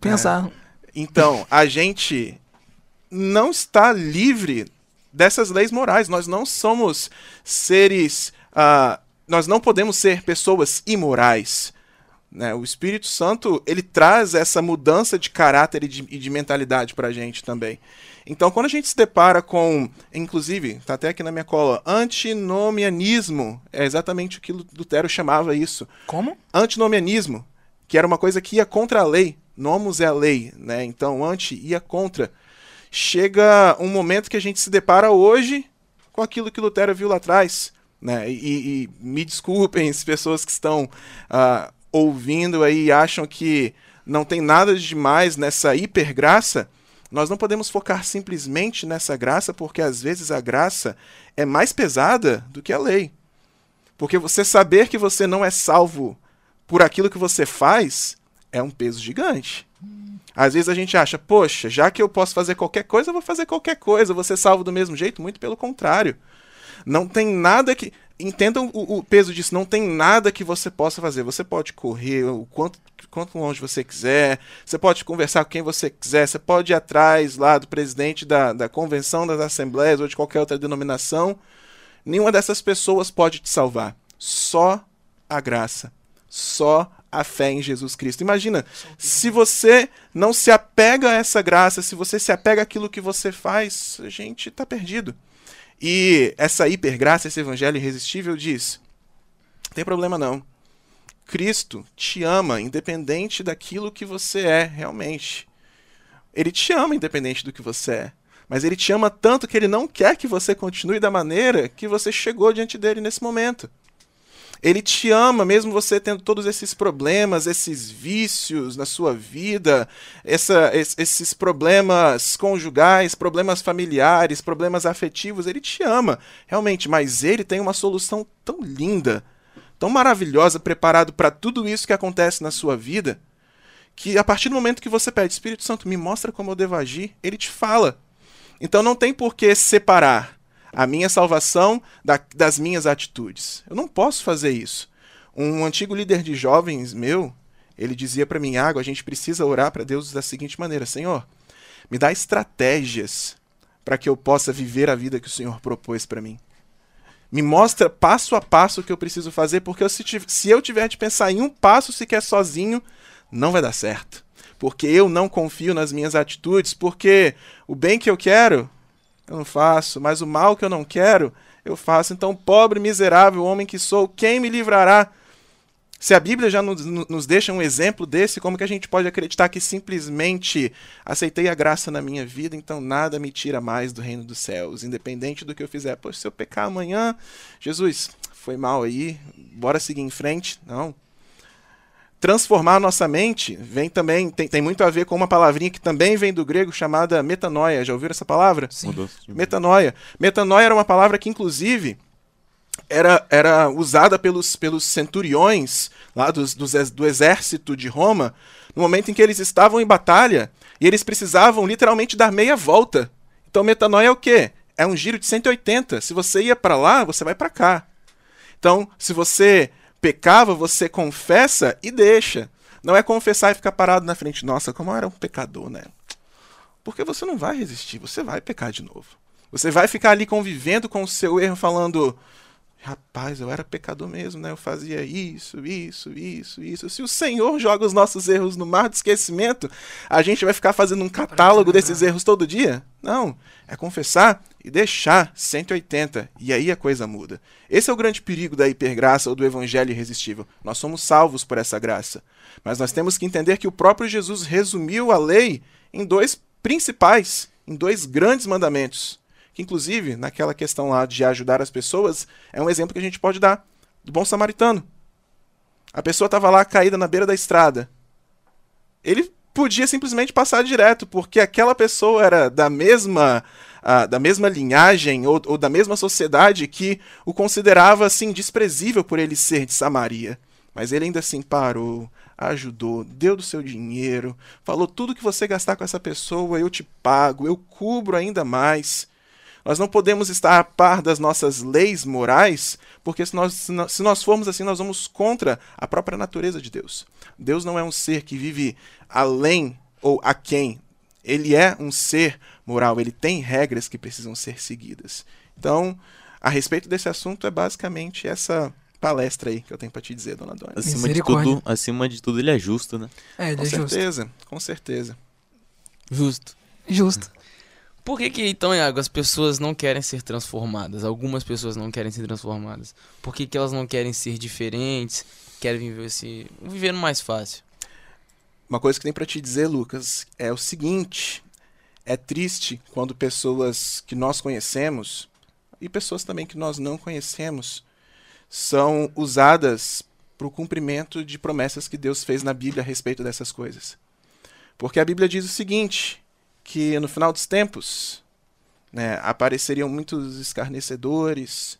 pensar. Então, a gente não está livre dessas leis morais. Nós não somos seres. ah, nós não podemos ser pessoas imorais. Né? O Espírito Santo ele traz essa mudança de caráter e de, e de mentalidade para a gente também. Então, quando a gente se depara com, inclusive, tá até aqui na minha cola, antinomianismo, é exatamente o que Lutero chamava isso Como? antinomianismo, que era uma coisa que ia contra a lei. Nomos é a lei, né? Então, anti ia contra. Chega um momento que a gente se depara hoje com aquilo que Lutero viu lá atrás, né? E, e me desculpem as pessoas que estão ah, ouvindo aí e acham que não tem nada de demais nessa hipergraça. Nós não podemos focar simplesmente nessa graça, porque às vezes a graça é mais pesada do que a lei. Porque você saber que você não é salvo por aquilo que você faz é um peso gigante. Às vezes a gente acha, poxa, já que eu posso fazer qualquer coisa, eu vou fazer qualquer coisa, eu vou ser salvo do mesmo jeito. Muito pelo contrário. Não tem nada que. Entendam o, o peso disso, não tem nada que você possa fazer. Você pode correr o quanto, quanto longe você quiser, você pode conversar com quem você quiser, você pode ir atrás lá do presidente da, da convenção das assembleias ou de qualquer outra denominação. Nenhuma dessas pessoas pode te salvar. Só a graça. Só a fé em Jesus Cristo. Imagina, se você não se apega a essa graça, se você se apega àquilo que você faz, a gente está perdido. E essa hipergraça, esse evangelho irresistível diz: tem problema não. Cristo te ama independente daquilo que você é realmente. Ele te ama independente do que você é. Mas ele te ama tanto que ele não quer que você continue da maneira que você chegou diante dele nesse momento. Ele te ama, mesmo você tendo todos esses problemas, esses vícios na sua vida, essa, es- esses problemas conjugais, problemas familiares, problemas afetivos. Ele te ama, realmente, mas ele tem uma solução tão linda, tão maravilhosa, preparado para tudo isso que acontece na sua vida, que a partir do momento que você pede, Espírito Santo, me mostra como eu devo agir, ele te fala. Então não tem por que separar a minha salvação da- das minhas atitudes. Eu não posso fazer isso. Um antigo líder de jovens meu, ele dizia para mim, Água, a gente precisa orar para Deus da seguinte maneira: Senhor, me dá estratégias para que eu possa viver a vida que o Senhor propôs para mim. Me mostra passo a passo o que eu preciso fazer, porque eu- se, se eu tiver de pensar em um passo sequer sozinho, não vai dar certo. Porque eu não confio nas minhas atitudes, porque o bem que eu quero, eu não faço, mas o mal que eu não quero, eu faço. Então, pobre, miserável homem que sou, quem me livrará? Se a Bíblia já nos, nos deixa um exemplo desse, como que a gente pode acreditar que simplesmente aceitei a graça na minha vida, então nada me tira mais do reino dos céus, independente do que eu fizer. Poxa, se eu pecar amanhã, Jesus, foi mal aí, bora seguir em frente? Não. Transformar nossa mente vem também, tem, tem muito a ver com uma palavrinha que também vem do grego chamada metanoia. Já ouviram essa palavra? Sim. Metanoia. Metanoia era uma palavra que, inclusive, era, era usada pelos, pelos centuriões lá dos, dos do exército de Roma no momento em que eles estavam em batalha e eles precisavam literalmente dar meia volta. Então, metanoia é o quê? É um giro de 180. Se você ia para lá, você vai para cá. Então, se você pecava, você confessa e deixa. Não é confessar e ficar parado na frente. Nossa, como eu era um pecador, né? Porque você não vai resistir, você vai pecar de novo. Você vai ficar ali convivendo com o seu erro, falando: Rapaz, eu era pecador mesmo, né? Eu fazia isso, isso, isso, isso. Se o Senhor joga os nossos erros no mar do esquecimento, a gente vai ficar fazendo um catálogo desses erros todo dia? Não. É confessar e deixar 180. E aí a coisa muda. Esse é o grande perigo da hipergraça ou do evangelho irresistível. Nós somos salvos por essa graça. Mas nós temos que entender que o próprio Jesus resumiu a lei em dois principais, em dois grandes mandamentos que inclusive, naquela questão lá de ajudar as pessoas, é um exemplo que a gente pode dar do bom samaritano. A pessoa estava lá caída na beira da estrada. Ele podia simplesmente passar direto, porque aquela pessoa era da mesma uh, da mesma linhagem ou, ou da mesma sociedade que o considerava assim desprezível por ele ser de Samaria. Mas ele ainda assim parou, ajudou, deu do seu dinheiro, falou tudo que você gastar com essa pessoa, eu te pago, eu cubro ainda mais. Nós não podemos estar a par das nossas leis morais, porque se nós, se nós formos assim, nós vamos contra a própria natureza de Deus. Deus não é um ser que vive além ou a quem. Ele é um ser moral, ele tem regras que precisam ser seguidas. Então, a respeito desse assunto, é basicamente essa palestra aí que eu tenho para te dizer, dona Dona. Acima de, tudo, acima de tudo, ele é justo, né? É, ele com é certeza, justo. com certeza. Justo. Justo. Por que, que então, Iago, as pessoas não querem ser transformadas? Algumas pessoas não querem ser transformadas. Por que, que elas não querem ser diferentes? Querem viver, esse, viver mais fácil? Uma coisa que tem para te dizer, Lucas, é o seguinte: é triste quando pessoas que nós conhecemos e pessoas também que nós não conhecemos são usadas para o cumprimento de promessas que Deus fez na Bíblia a respeito dessas coisas. Porque a Bíblia diz o seguinte: que no final dos tempos né, apareceriam muitos escarnecedores,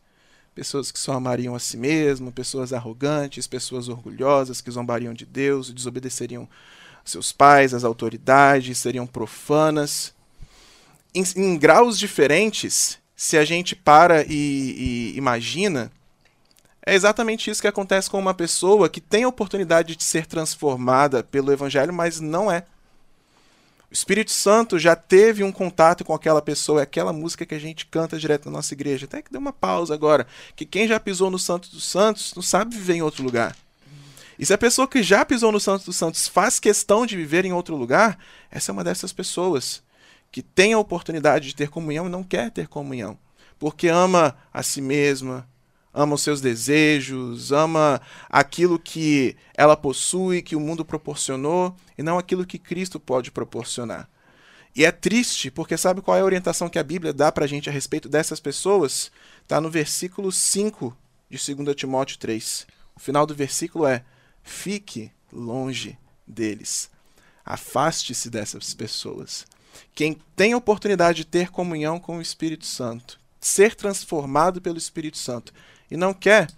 pessoas que só amariam a si mesmo, pessoas arrogantes, pessoas orgulhosas que zombariam de Deus, desobedeceriam seus pais, as autoridades, seriam profanas. Em, em graus diferentes, se a gente para e, e imagina, é exatamente isso que acontece com uma pessoa que tem a oportunidade de ser transformada pelo Evangelho, mas não é. O Espírito Santo já teve um contato com aquela pessoa, é aquela música que a gente canta direto na nossa igreja. Até que deu uma pausa agora, que quem já pisou no Santo dos Santos não sabe viver em outro lugar. E se a pessoa que já pisou no Santo dos Santos faz questão de viver em outro lugar, essa é uma dessas pessoas que tem a oportunidade de ter comunhão e não quer ter comunhão, porque ama a si mesma, ama os seus desejos, ama aquilo que ela possui, que o mundo proporcionou, e não aquilo que Cristo pode proporcionar. E é triste, porque sabe qual é a orientação que a Bíblia dá para a gente a respeito dessas pessoas? Está no versículo 5 de 2 Timóteo 3. O final do versículo é: fique longe deles. Afaste-se dessas pessoas. Quem tem a oportunidade de ter comunhão com o Espírito Santo, ser transformado pelo Espírito Santo, e não quer,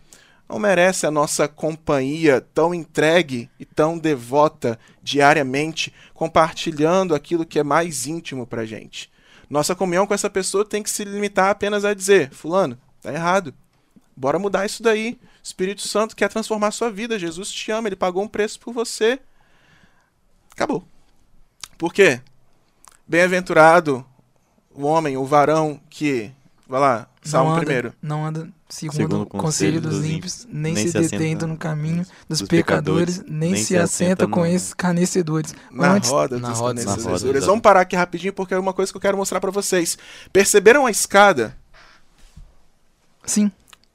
não merece a nossa companhia tão entregue e tão devota diariamente, compartilhando aquilo que é mais íntimo para gente. Nossa comunhão com essa pessoa tem que se limitar apenas a dizer: Fulano, tá errado. Bora mudar isso daí. O Espírito Santo quer transformar sua vida. Jesus te ama, ele pagou um preço por você. Acabou. Por quê? Bem-aventurado o homem, o varão que. Vai lá, Salmo não anda, primeiro. Não anda segundo, Segundo o conselho dos ímpios, nem, nem se se detenta no caminho dos, dos pecadores, pecadores, nem, nem se se assenta com no- escarnecedores. Na Antes, roda na dos roda, na roda. Vamos parar aqui rapidinho porque é uma coisa que eu quero mostrar para vocês. Perceberam a escada? sim,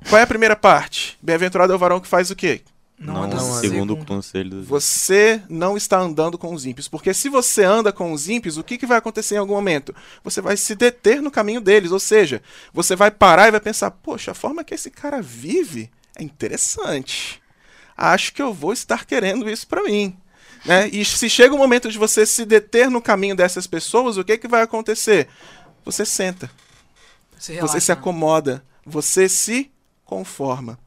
Qual é a primeira parte? Bem-aventurado é o varão que faz o quê? Não, Não, anda não, segundo o conselho dos Você não está andando com os ímpios. Porque se você anda com os ímpios, o que, que vai acontecer em algum momento? Você vai se deter no caminho deles. Ou seja, você vai parar e vai pensar: poxa, a forma que esse cara vive é interessante. Acho que eu vou estar querendo isso para mim. Né? E se chega o momento de você se deter no caminho dessas pessoas, o que, que vai acontecer? Você senta. se Você se acomoda, você se conforma.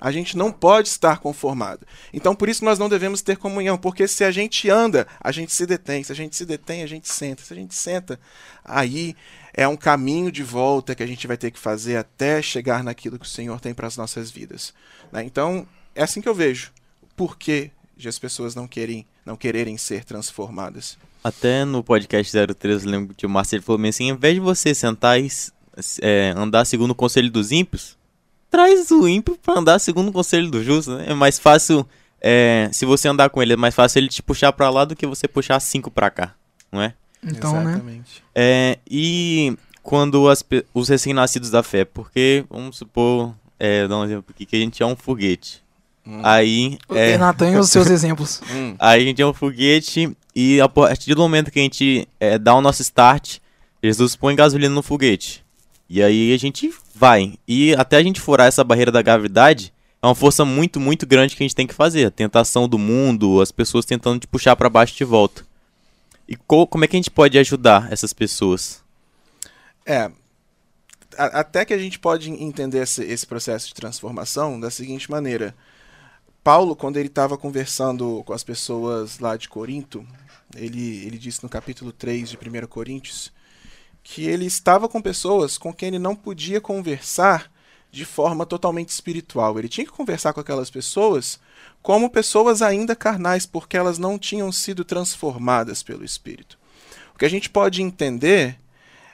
A gente não pode estar conformado. Então, por isso nós não devemos ter comunhão, porque se a gente anda, a gente se detém. Se a gente se detém, a gente senta. Se a gente senta, aí é um caminho de volta que a gente vai ter que fazer até chegar naquilo que o Senhor tem para as nossas vidas. né? Então, é assim que eu vejo. Por que as pessoas não querem, não quererem ser transformadas? Até no podcast 03, eu lembro que o Márcio ele falou assim: ao invés de você sentar e é, andar segundo o conselho dos ímpios, traz o ímpio pra andar segundo o conselho do justo, né? É mais fácil, é, se você andar com ele, é mais fácil ele te puxar pra lá do que você puxar cinco pra cá, não é? Então, né? Exatamente. É, e quando as os recém-nascidos da fé, porque, vamos supor, é, dar um exemplo aqui, que a gente é um foguete. Hum. Aí, é, Natan e os seus exemplos. Hum. aí a gente é um foguete e a partir do momento que a gente é, dá o nosso start, Jesus põe gasolina no foguete. E aí a gente vai. E até a gente furar essa barreira da gravidade, é uma força muito, muito grande que a gente tem que fazer. A tentação do mundo, as pessoas tentando te puxar pra baixo de volta. E co- como é que a gente pode ajudar essas pessoas? É. até que a gente pode entender esse, esse processo de transformação da seguinte maneira. Paulo, quando ele estava conversando com as pessoas lá de Corinto, ele, ele disse no capítulo 3 de 1 Coríntios que ele estava com pessoas com quem ele não podia conversar de forma totalmente espiritual. Ele tinha que conversar com aquelas pessoas como pessoas ainda carnais, porque elas não tinham sido transformadas pelo Espírito. O que a gente pode entender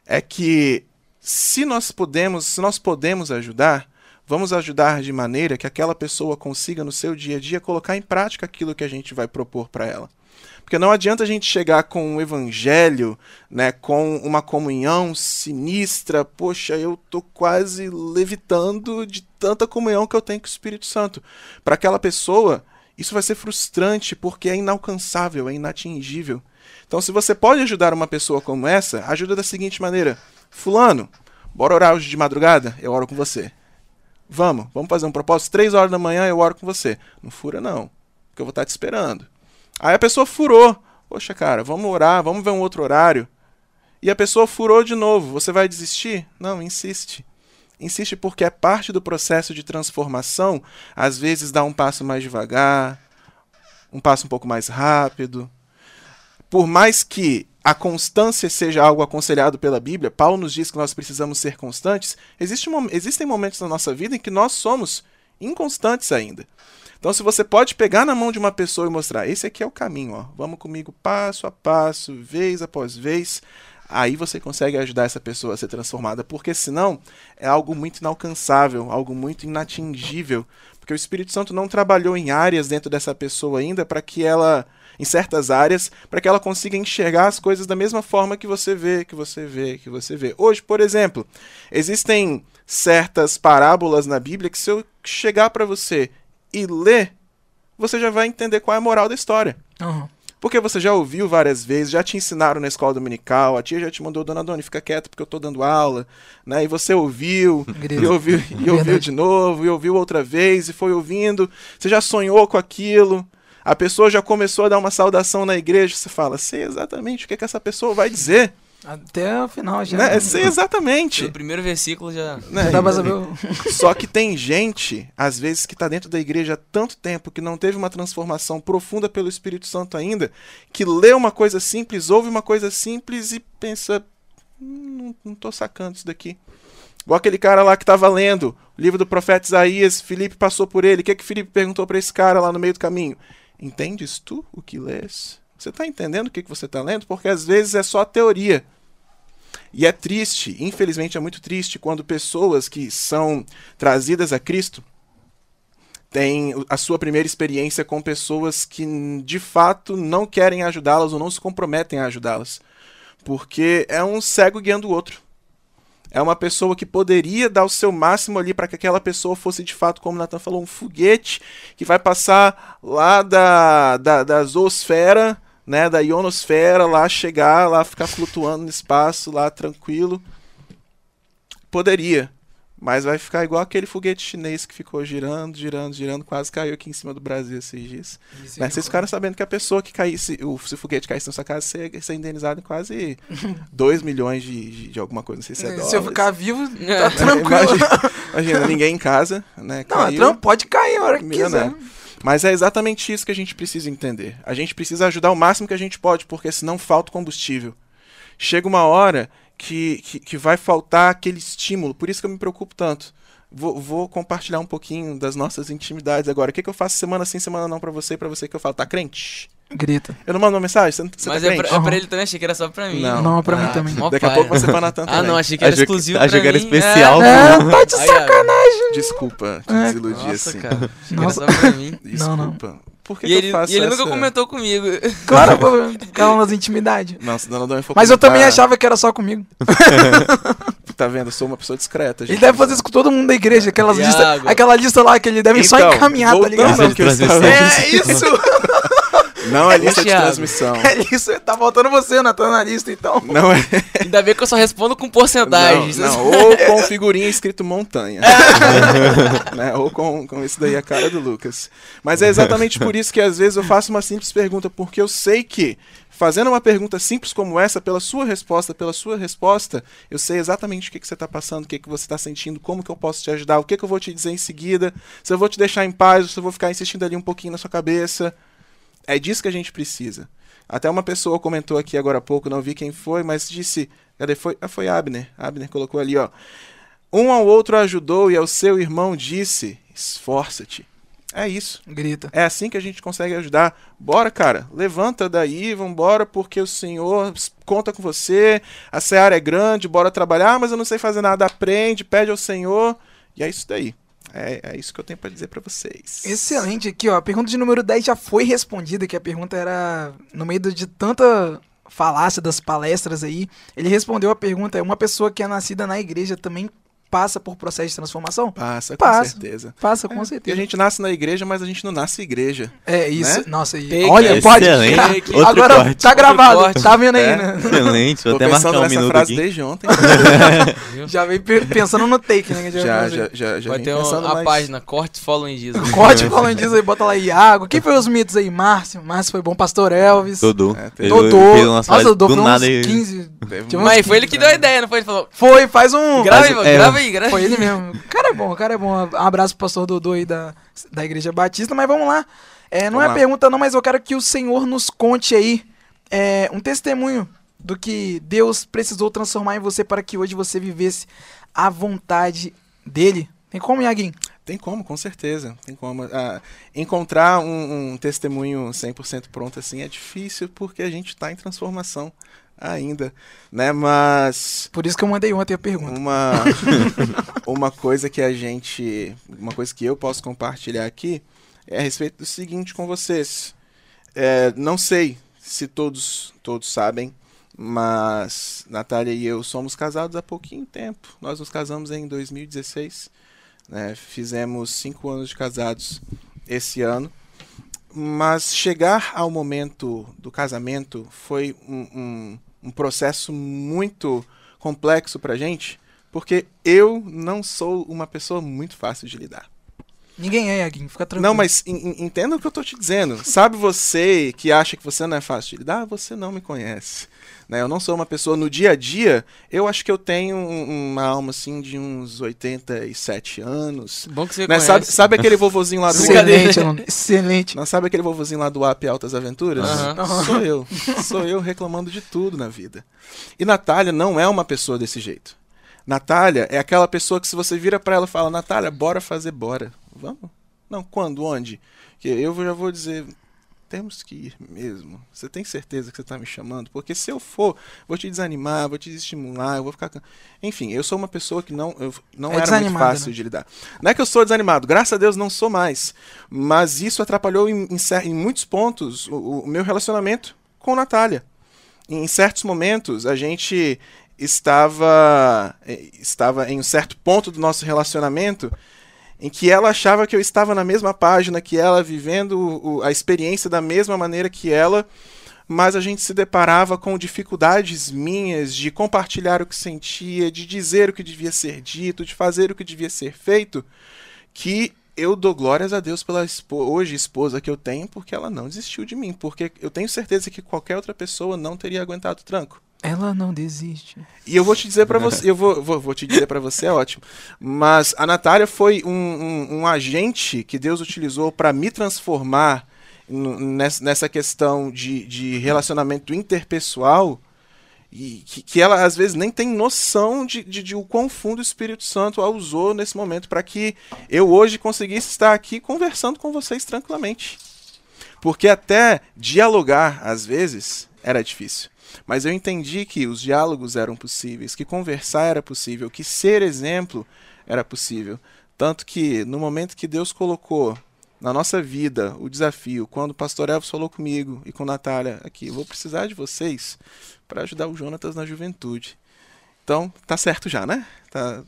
é que se nós podemos, se nós podemos ajudar, vamos ajudar de maneira que aquela pessoa consiga no seu dia a dia colocar em prática aquilo que a gente vai propor para ela. Porque não adianta a gente chegar com um evangelho, né, com uma comunhão sinistra, poxa, eu tô quase levitando de tanta comunhão que eu tenho com o Espírito Santo. Para aquela pessoa, isso vai ser frustrante porque é inalcançável, é inatingível. Então, se você pode ajudar uma pessoa como essa, ajuda da seguinte maneira: Fulano, bora orar hoje de madrugada? Eu oro com você. Vamos, vamos fazer um propósito. Três horas da manhã eu oro com você. Não fura, não, porque eu vou estar te esperando. Aí a pessoa furou. Poxa, cara, vamos orar, vamos ver um outro horário. E a pessoa furou de novo. Você vai desistir? Não, insiste. Insiste porque é parte do processo de transformação. Às vezes dá um passo mais devagar, um passo um pouco mais rápido. Por mais que a constância seja algo aconselhado pela Bíblia, Paulo nos diz que nós precisamos ser constantes. Existe existem momentos na nossa vida em que nós somos inconstantes ainda. Então, se você pode pegar na mão de uma pessoa e mostrar, esse aqui é o caminho, ó, vamos comigo passo a passo, vez após vez, aí você consegue ajudar essa pessoa a ser transformada, porque senão é algo muito inalcançável, algo muito inatingível, porque o Espírito Santo não trabalhou em áreas dentro dessa pessoa ainda para que ela em certas áreas, para que ela consiga enxergar as coisas da mesma forma que você vê, que você vê, que você vê. Hoje, por exemplo, existem certas parábolas na Bíblia que se eu chegar para você e ler, você já vai entender qual é a moral da história. Aham. Porque você já ouviu várias vezes, já te ensinaram na escola dominical, a tia já te mandou, dona Doni, fica quieto porque eu tô dando aula, né? E você ouviu, Grilo. e ouviu, e ouviu de novo, e ouviu outra vez, e foi ouvindo, você já sonhou com aquilo, a pessoa já começou a dar uma saudação na igreja, você fala, sei exatamente o que, que essa pessoa vai dizer, Até o final já. né? Sei exatamente. Pelo primeiro versículo já. né? Já dá pra saber o... Só que tem gente, às vezes, que está dentro da igreja há tanto tempo que não teve uma transformação profunda pelo Espírito Santo ainda, que lê uma coisa simples, ouve uma coisa simples e pensa: "Hum, não, não tô sacando isso daqui. Igual aquele cara lá que estava lendo o livro do profeta Isaías, Felipe passou por ele. O que é que Felipe perguntou para esse cara lá no meio do caminho? Entendes tu o que lês? Você está entendendo o que, que você está lendo? Porque às vezes é só teoria. E é triste, infelizmente é muito triste, quando pessoas que são trazidas a Cristo têm a sua primeira experiência com pessoas que de fato não querem ajudá-las ou não se comprometem a ajudá-las. Porque é um cego guiando o outro. É uma pessoa que poderia dar o seu máximo ali para que aquela pessoa fosse de fato, como o Nathan falou, um foguete que vai passar lá da, da, da zoosfera né, da ionosfera lá chegar, lá ficar flutuando no espaço, lá tranquilo. Poderia, mas vai ficar igual aquele foguete chinês que ficou girando, girando, girando, quase caiu aqui em cima do Brasil esses dias. Né? Vocês ficaram sabendo que a pessoa que caísse, o, se o foguete caísse na sua casa, você ia ser indenizado em quase 2 milhões de, de, de alguma coisa, não sei se é Se eu ficar vivo, É. tá tranquilo. Imagina, imagina, ninguém em casa, né? Não, é caiu. tran- pode cair a hora que quiser. Mas é exatamente isso que a gente precisa entender. A gente precisa ajudar o máximo que a gente pode, porque senão falta combustível. Chega uma hora que, que, que vai faltar aquele estímulo. Por isso que eu me preocupo tanto. Vou, vou compartilhar um pouquinho das nossas intimidades agora. O que, que eu faço semana sim, semana não pra você pra você que eu falo, tá crente? Grita. Eu não mando uma mensagem? Você, você Mas tá é pra, é pra ele também, achei que era só pra mim. Não. Não, é pra mim Ah, também. Mó Daqui a paia. pouco você vai na Natan Ah, não, também. achei que era Achei que- exclusivo achei pra que era mim. especial. É, tá de Aí, ó. sacanagem. Desculpa te É. desiludir Nossa, assim. cara. Achei que Nossa. era só pra mim. Não, não. Desculpa. Por que, E que ele, eu faço e ele essa... nunca comentou comigo. Claro, pô, calma nas intimidades. Não, senão não dou info Mas eu também achava que era só comigo. Tá vendo? Eu sou uma pessoa discreta, Ele gente. deve fazer isso com todo mundo da igreja, aquelas Iago. listas, aquela lista lá que ele deve só Então, encaminhar, tá ligado? ao que eu estava É isso! Não é lista de transmissão. É isso, tá faltando você, Natan, na lista, então. Não é. Ainda bem que eu só respondo com porcentagens. Não, não, ou com figurinha escrito montanha. né? Ou com, com isso daí a cara do Lucas. Mas é exatamente por isso que às vezes eu faço uma simples pergunta, porque eu sei que fazendo uma pergunta simples como essa, pela sua resposta, pela sua resposta, eu sei exatamente o que, que você está passando, o que, que você está sentindo, como que eu posso te ajudar, o que, que eu vou te dizer em seguida, se eu vou te deixar em paz, ou se eu vou ficar insistindo ali um pouquinho na sua cabeça. É disso que a gente precisa. Até uma pessoa comentou aqui agora há pouco, não vi quem foi, mas disse. Cadê foi? Ah, foi Abner. Abner colocou ali, ó. Um ao outro ajudou e ao seu irmão disse: esforça-te. É isso. Grita. É assim que a gente consegue ajudar. Bora, cara. Levanta daí, vambora, porque o Senhor conta com você. A seara é grande, bora trabalhar, mas eu não sei fazer nada. Aprende, pede ao Senhor. E é isso daí. É, é isso que eu tenho pra dizer pra vocês. Excelente aqui, ó. A pergunta de número 10 já foi respondida, que a pergunta era no meio de tanta falácia das palestras aí. Ele respondeu a pergunta: é uma pessoa que é nascida na igreja também passa por processo de transformação? Passa, com Passa. certeza. Passa, com É, porque certeza. a gente nasce na igreja, mas a gente não nasce igreja. É isso. né? Nossa, e Take olha, pode. Agora corte. tá gravado, corte. tá vendo aí, É. né? Excelente, vou Tô até marcar um nessa minuto frase aqui. desde ontem. Já veio pe- pensando no take, né? já, fazer. já, já, já Vai ter uma, a mais. página Corte Following Jesus. Corte falando disso aí, bota lá Iago. Quem foi os mitos aí? Márcio. Márcio foi bom. Pastor Elvis. Dodô. É, Dodô. Nossa, Dodô do foi uns nada e- 15. Teve Tinha um- uns Mas foi ele 15, que deu a ideia, não foi? Ele falou, Foi, faz um. grava faz- aí, é. grava aí, grava Foi ele mesmo. O cara é bom, o cara é bom. Um abraço pro pastor Dodô aí da, da Igreja Batista, mas vamos lá. É, não Vamos é lá. pergunta não, mas eu quero que o Senhor nos conte aí é, um testemunho do que Deus precisou transformar em você para que hoje você vivesse a vontade dele. Tem como, Iaguinho? Tem como, com certeza. Tem como. Ah, encontrar um, um testemunho 100% pronto assim é difícil porque a gente está em transformação ainda, né? Mas Por isso que eu mandei ontem a pergunta. uma uma coisa que a gente, uma coisa que eu posso compartilhar aqui é a respeito do seguinte com vocês. É, não sei se todos todos sabem, mas Natália e eu somos casados há pouquinho tempo. Nós nos casamos em 2016, né? Fizemos cinco anos de casados esse ano. Mas chegar ao momento do casamento foi um, um, um processo muito complexo pra gente, porque eu não sou uma pessoa muito fácil de lidar. Ninguém é, Iaguinho, fica tranquilo. Não, mas en- en- entenda o que eu tô te dizendo. Sabe você que acha que você não é fácil de lidar? Você não me conhece. Né? Eu não sou uma pessoa no dia a dia. Eu acho que eu tenho um- uma alma assim de uns 87 anos. Bom que você Né? Sabe, sabe aquele vovozinho lá do Excelente, aluno. Excelente. Não sabe aquele vovozinho lá do App Altas Aventuras? Sou eu. Sou eu reclamando de tudo na vida. E Natália não é uma pessoa desse jeito. Natália é aquela pessoa que se você vira pra ela e fala, Natália, bora fazer, bora. Vamos? Não, quando? Onde? Que eu já vou dizer, temos que ir mesmo. Você tem certeza que você tá me chamando? Porque se eu for, vou te desanimar, vou te desestimular, eu vou ficar... Enfim, eu sou uma pessoa que não, eu, não É era muito fácil né? de lidar. Não é que eu sou desanimado, graças a Deus não sou mais. Mas isso atrapalhou em, em em muitos pontos o, o meu relacionamento com Natália. Em certos momentos, a gente estava, eh, estava em um certo ponto do nosso relacionamento em que ela achava que eu estava na mesma página que ela, vivendo a experiência da mesma maneira que ela, mas a gente se deparava com dificuldades minhas de compartilhar o que sentia, de dizer o que devia ser dito, de fazer o que devia ser feito, que eu dou glórias a Deus pela hoje esposa que eu tenho, porque ela não desistiu de mim, porque eu tenho certeza que qualquer outra pessoa não teria aguentado o tranco. Ela não desiste. E eu vou te dizer pra você, eu vou, vou, vou te dizer pra você, é ótimo. Mas a Natália foi um, um, um agente que Deus utilizou pra me transformar nessa questão de, de relacionamento interpessoal e que, que ela às vezes nem tem noção de, de, de o quão fundo o Espírito Santo a usou nesse momento para que eu hoje conseguisse estar aqui conversando com vocês tranquilamente. Porque até dialogar, às vezes, era difícil. Mas eu entendi que os diálogos eram possíveis, que conversar era possível, que ser exemplo era possível. Tanto que no momento que Deus colocou na nossa vida o desafio, quando o pastor Elvis falou comigo e com Natália aqui, vou precisar de vocês para ajudar o Jonatas na juventude. Então, tá certo já, né? Tá,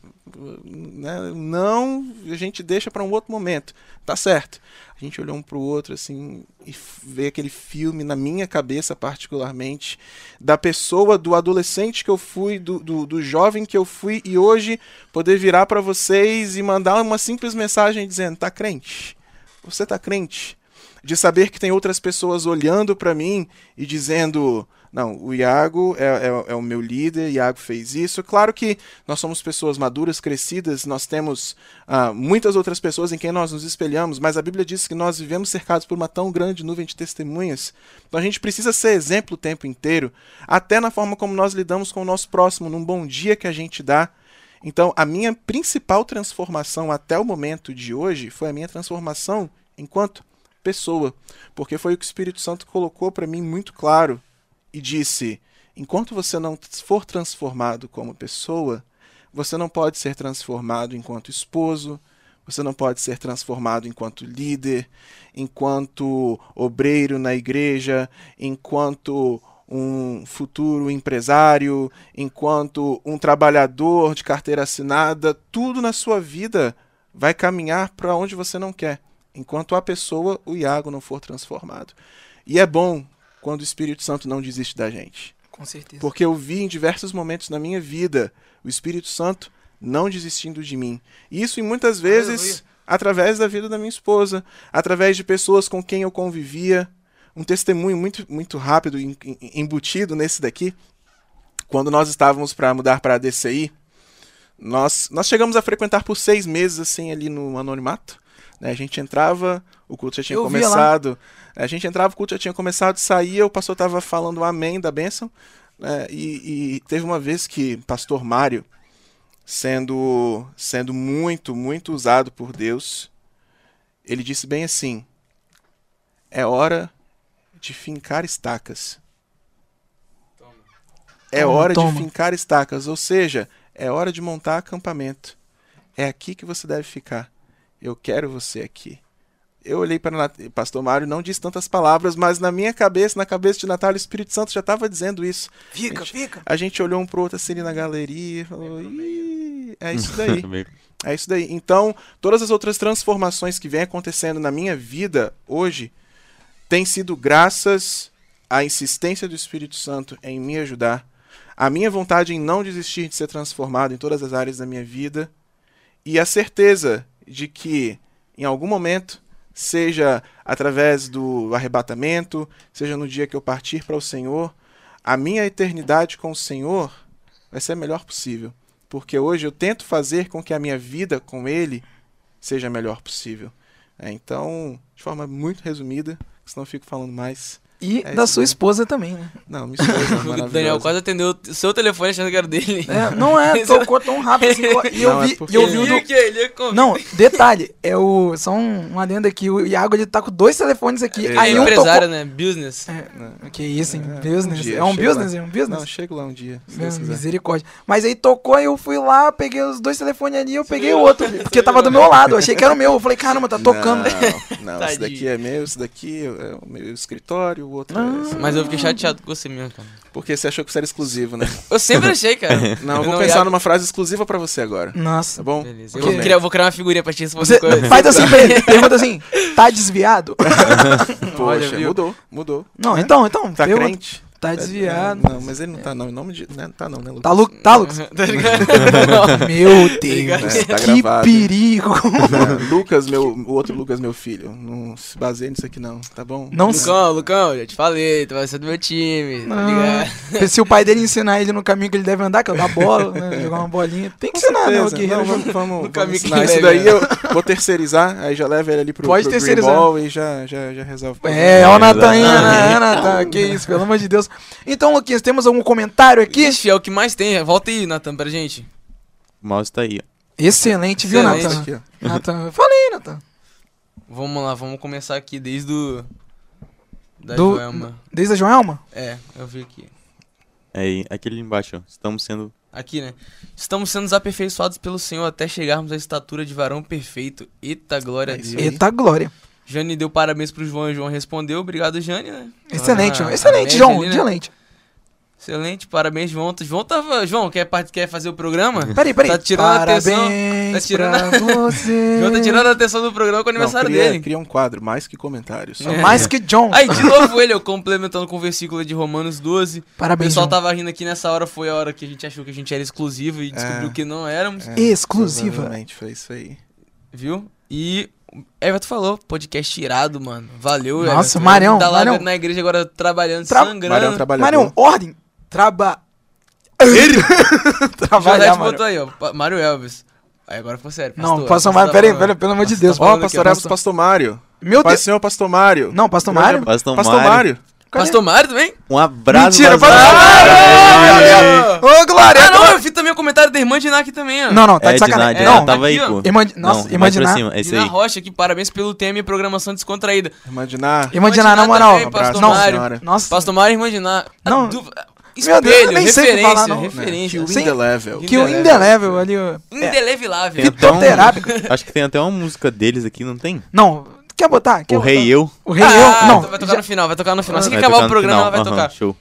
né? Não, a gente deixa para um outro momento. Tá certo. A gente olhou um para o outro assim e veio aquele filme na minha cabeça particularmente da pessoa, do adolescente que eu fui, do, do, do jovem que eu fui e hoje poder virar para vocês e mandar uma simples mensagem dizendo: tá crente? Você tá crente? De saber que tem outras pessoas olhando para mim e dizendo: não, o Iago é, é, é, o meu líder, Iago fez isso. Claro que nós somos pessoas maduras, crescidas, nós temos uh, muitas outras pessoas em quem nós nos espelhamos, mas a Bíblia diz que nós vivemos cercados por uma tão grande nuvem de testemunhas. Então a gente precisa ser exemplo o tempo inteiro, até na forma como nós lidamos com o nosso próximo, num bom dia que a gente dá. Então, a minha principal transformação até o momento de hoje foi a minha transformação enquanto pessoa, porque foi o que o Espírito Santo colocou para mim muito claro e disse: enquanto você não for transformado como pessoa, você não pode ser transformado enquanto esposo, você não pode ser transformado enquanto líder, enquanto obreiro na igreja, enquanto um futuro empresário, enquanto um trabalhador de carteira assinada, tudo na sua vida vai caminhar para onde você não quer, enquanto a pessoa, o Iago, não for transformado. E é bom quando o Espírito Santo não desiste da gente. Com certeza. Porque eu vi em diversos momentos na minha vida o Espírito Santo não desistindo de mim. Isso, e muitas vezes, Aleluia. através da vida da minha esposa, através de pessoas com quem eu convivia. Um testemunho muito, muito rápido, embutido nesse daqui. Quando nós estávamos para mudar para a DCI, nós, nós chegamos a frequentar por seis meses, assim, ali no anonimato. Né? A gente entrava, o culto já tinha eu começado. A gente entrava, o culto já tinha começado, saía, o pastor estava falando amém da bênção. Né? E, e, teve uma vez que pastor Mário, sendo, sendo muito, muito usado por Deus, ele disse bem assim: é hora de fincar estacas. É hora Toma. de fincar estacas, ou seja, é hora de montar acampamento. É aqui que você deve ficar. Eu quero você aqui. Eu olhei para o pastor Mário, não disse tantas palavras, mas na minha cabeça, na cabeça de Natália, o Espírito Santo já estava dizendo isso. Fica, a gente, fica. A gente olhou um pro outro assim na galeria e falou: é isso daí. é isso daí. Então, todas as outras transformações que vêm acontecendo na minha vida hoje têm sido graças à insistência do Espírito Santo em me ajudar, a minha vontade em não desistir de ser transformado em todas as áreas da minha vida e a certeza de que em algum momento, seja através do arrebatamento, seja no dia que eu partir para o Senhor, a minha eternidade com o Senhor vai ser a melhor possível. Porque hoje eu tento fazer com que a minha vida com Ele seja a melhor possível. É, então, de forma muito resumida, senão eu fico falando mais. E é da sua esposa também, né? Não, minha esposa. o Daniel quase atendeu o seu telefone achando que era dele. É, não é, tocou tão rápido assim. E eu vi, é e eu vi o. Do... Não, detalhe, é o. Só um, um adendo aqui, o Iago ele tá com dois telefones aqui. É, aí um empresário, tocou... né? Business. É, que isso, hein? É, business. Um dia, é um business, lá. é um business? Não, chego lá um dia. misericórdia. Mas aí tocou, eu fui lá, peguei os dois telefones ali, eu peguei o outro, porque tava do meu lado. Eu achei que era o meu. Eu falei, caramba, tá tocando. Não, não esse daqui é meu, esse daqui é o meu escritório, o outro é. Mas eu fiquei chateado com você mesmo, cara. Porque você achou que você era exclusivo, né? Eu sempre achei, cara. Não, eu vou não, pensar numa frase exclusiva pra você agora. Nossa. Tá bom? Beleza. Eu vou criar, vou criar, uma figurinha pra ti se você... você faz assim pra ele, pergunta assim, tá desviado? Poxa, Olha, mudou, mudou. Não, então, então. Tá pergunta. crente? Tá desviado. Não, mas ele não tá, não. Em nome de. Né? Tá, não, né, Lucas? Tá, Lu tá Lucas? tá meu Deus. É, tá que gravado. perigo. É, Lucas, meu, o outro Lucas, meu filho. Não se baseie nisso aqui, não. Tá bom? Não Lucão, Lucão, já te falei. Tu vai ser do meu time. Tá ligado? Se o pai dele ensinar ele no caminho que ele deve andar, que é dar bola, né? Jogar uma bolinha. Tem que ensinar, né? Okay, não, vamos, vamos, no vamos ensinar. Isso daí eu vou terceirizar. Aí já leva ele ali pro, Pode pro terceirizar. Ball e já, já, já resolve. É, ó o né? Natan, que isso, pelo amor de Deus. Então, Luquinhas, temos algum comentário aqui? Ixi, é o que mais tem. Volta aí, Natan, pra gente. O mouse tá aí, ó. Excelente, viu, Natan? Natan, falei, Natan. Vamos lá, vamos começar aqui desde o Da Do- Joelma. Desde a Joelma? É, eu vi aqui. Aí, aquele embaixo, ó. Estamos sendo. Aqui, né? Estamos sendo aperfeiçoados pelo Senhor até chegarmos à estatura de varão perfeito. Eita, glória a É Deus. Eita glória. Jane deu parabéns pro João e o João respondeu. Obrigado, Jane, né? Excelente, Ah, João. Excelente, João. ali, né? Excelente. Excelente, parabéns, João. João tava. João, quer, quer fazer o programa? Peraí, peraí. Tá tirando a atenção. Parabéns Tá tirando a- você. João tá tirando a atenção do programa com o aniversário Não, cria, dele. cria um quadro, mais que comentários. É. Mais que John. Aí, de novo ele, eu complementando com o versículo de Romanos 12. O Parabéns, pessoal João. tava rindo aqui nessa hora, foi a hora que a gente achou que a gente era exclusivo e descobriu É. que não éramos, É, Exclusiva. Provavelmente foi isso aí. viu? E Everton falou, podcast irado, mano. Valeu, Nossa, Everton. Marião, Tá lá Marião. na igreja agora trabalhando, Tra- sangrando. Marião trabalhador. Marião, ordem. Traba... Trabalhar, José Marião. botou aí, ó. Mário Elvis. Aí agora ficou sério. Não, pastor Mário, tá peraí, peraí, pelo amor de Pastor Deus. tá Ó, falando pastor Elvis, pastor Mário. Meu Pai Deus. Senhor, pastor Mário. Não, pastor Mário? Pastor, Pastor Mário. Cadê? Pastor Mário também? Um abraço. Mentira, pastor Mário! Ô, Glória! Ah, não, eu vi também o comentário da irmã Diná aqui também, ó. Não, não, tá É, de sacanagem. Diná, Não, Diná, tava aí, aqui, ó. pô. Irmã, nossa, Não, irmã Diná. cima, É Diná aí. Rocha aqui, parabéns pelo tema e programação descontraída. Imaginar. Irmã Diná, na Diná moral. também, pastor não, Mário. Nossa, Pastor Mário e irmã Diná. Não. Du- Meu Deus, eu Espelho, nem sei o que referência, falar, não. referência. Que Sim. in the level. que o Indelével ali, ó. É, um- fitoterápico. Acho que tem até uma música deles aqui, não tem? Não, quer botar? Quer O Rei botar? e Eu. O Rei ah, eu? Não, vai tocar já- no final, vai tocar no final. Assim que Vai acabar o programa, ela vai tocar. Show.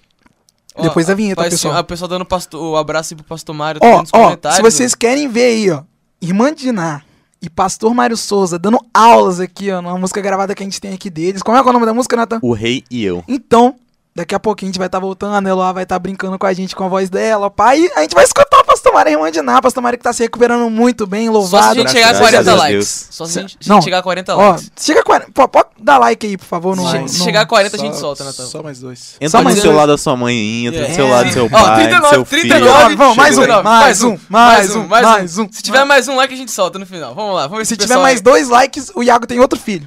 Ó, Depois da vinheta, pessoal. A pessoa dando pasto- o abraço aí pro pastor Mário. tá Ó, nos ó, comentários, se vocês querem ver aí, ó, Irmã Diná e Pastor Mário Souza dando aulas aqui, ó, numa música gravada que a gente tem aqui deles. Como é que é o nome da música, Nathan? O Rei e Eu. Então, daqui a pouquinho a gente vai estar voltando, a Neloa vai estar brincando com a gente com a voz dela, pai. A gente vai escutar o Pastor Mário e a Irmã Diná, Pastor Mário que tá se recuperando muito bem, Só se a louvado. gente chegar a Graças 40 a likes. Deus. Só se a gente, se Não. chegar a 40 Ó, likes. chega a 40. Pô, pode dar like aí, por favor. No, Se no- se chegar a 40 a gente solta, Natan. Só mais dois. Entra mais do seu dois. lado da sua mãe, entra É. do seu lado do seu Ó, pai, 39, do seu filho. 39, Vamos, mais um, 39, mais um, mais um, mais um. Se tiver mais um like, a gente solta no final. Vamos lá, vamos ver Se o tiver mais dois likes, o Iago tem outro filho.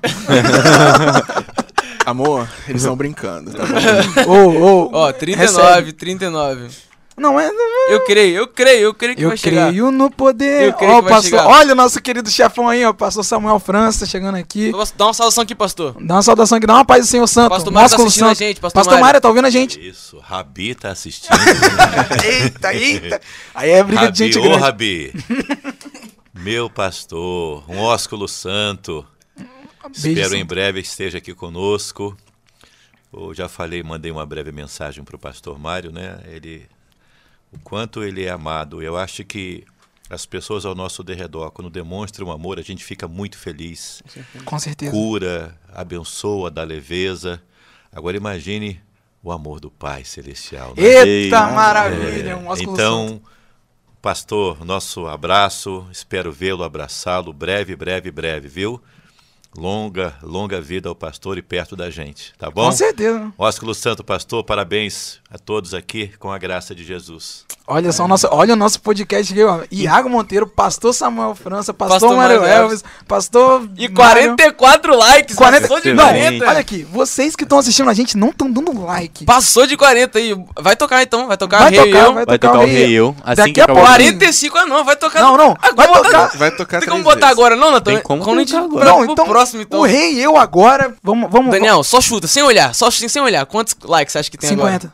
Amor, eles estão brincando. Tá bom? Ô, ô. Ó, 39, 39. Não é. Eu creio, eu creio, eu creio que Eu vai chegar. creio no poder. Eu creio Ó, que vai pastor, chegar. olha o nosso querido chefão aí, ó. Pastor Samuel França chegando aqui. Dá uma saudação aqui, pastor. Dá uma saudação aqui, dá uma paz do Senhor Santo. Pastor Mário tá assistindo a Santo. gente, pastor Pastor Mário. Tá ouvindo a gente. Isso, Rabi tá assistindo. eita, eita. Aí é briga de Rabi, gente ô grande. Rabi. Meu pastor, um ósculo santo. Beijo, Espero em santo. breve esteja aqui conosco. Eu já falei, mandei uma breve mensagem para o pastor Mário, né? Ele, o quanto ele é amado. Eu acho que as pessoas ao nosso derredor, quando demonstram amor, a gente fica muito feliz. Com certeza. Cura, abençoa, dá leveza. Agora imagine o amor do Pai Celestial. né? Eita Eita, maravilha. Um santo. Então, pastor, nosso abraço. Espero vê-lo, abraçá-lo breve, breve, breve, viu? Longa, longa vida ao pastor e perto da gente, tá bom? Com certeza. Ósculo Santo Pastor, parabéns a todos aqui com a graça de Jesus. Olha só o nosso, olha o nosso podcast aqui, ó. Iago Monteiro, Pastor Samuel França, Pastor, Pastor Mário Mário Elvis, Pastor. E Mário- 44 likes. 40 Passou de Não, 40. olha aqui, vocês que estão assistindo a gente não estão dando like. Passou de 40 aí. Vai tocar então, vai tocar Vai Rei tocar, Eu. vai Vai tocar o Rei e Eu. Assim Daqui que a pouco- programa. 45 ah não, vai tocar. Não, não, vai Agora tocar. Vai tocar Tem como botar vezes. agora não, Natan? Tem como Quando a gente colocar agora. Não, pro então, próximo então. o rei e eu agora, vamos, vamos... Daniel, só chuta, sem olhar, só sem olhar. Quantos likes você acha que tem 50. agora?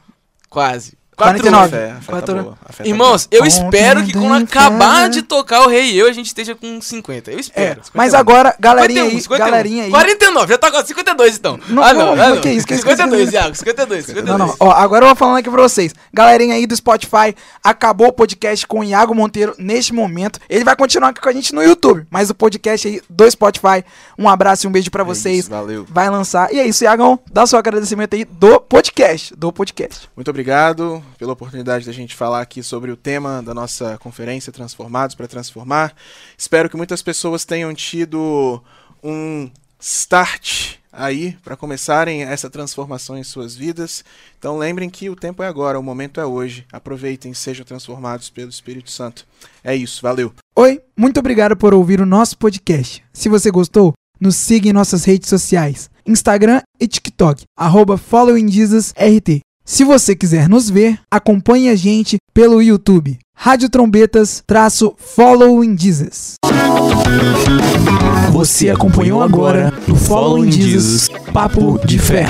Quase. 49. A fé, a fé tá Quatro- boa, a fé tá Irmãos, eu espero que quando acabar de tocar o Rei e eu, a gente esteja com 50. Eu É, espero. mas agora, galerinha 51, aí, 51. galerinha aí... 49, já tá com 52 então. Não, ah, não, não, não, ah, não. que isso, que isso, 52, que isso. Iago, 52, 52. Não, não, ó, agora eu vou falando aqui pra vocês. Galerinha aí do Spotify, acabou o podcast com o Iago Monteiro neste momento. Ele vai continuar aqui com a gente no YouTube, mas o podcast aí do Spotify, um abraço e um beijo pra É vocês. isso, valeu. Vai lançar. E é isso, Iagão, dá seu agradecimento aí do podcast, do podcast. Muito obrigado pela oportunidade da gente falar aqui sobre o tema da nossa conferência Transformados para Transformar. Espero que muitas pessoas tenham tido um start aí para começarem essa transformação em suas vidas. Então lembrem que o tempo é agora, o momento é hoje. Aproveitem, sejam transformados pelo Espírito Santo. É isso, valeu. Oi, muito obrigado por ouvir o nosso podcast. Se você gostou, nos siga em nossas redes sociais, Instagram e TikTok, arroba. Se você quiser nos ver, acompanhe a gente pelo YouTube, Rádio Trombetas, traço Following Jesus. Você acompanhou agora no Following Jesus Papo de Fé.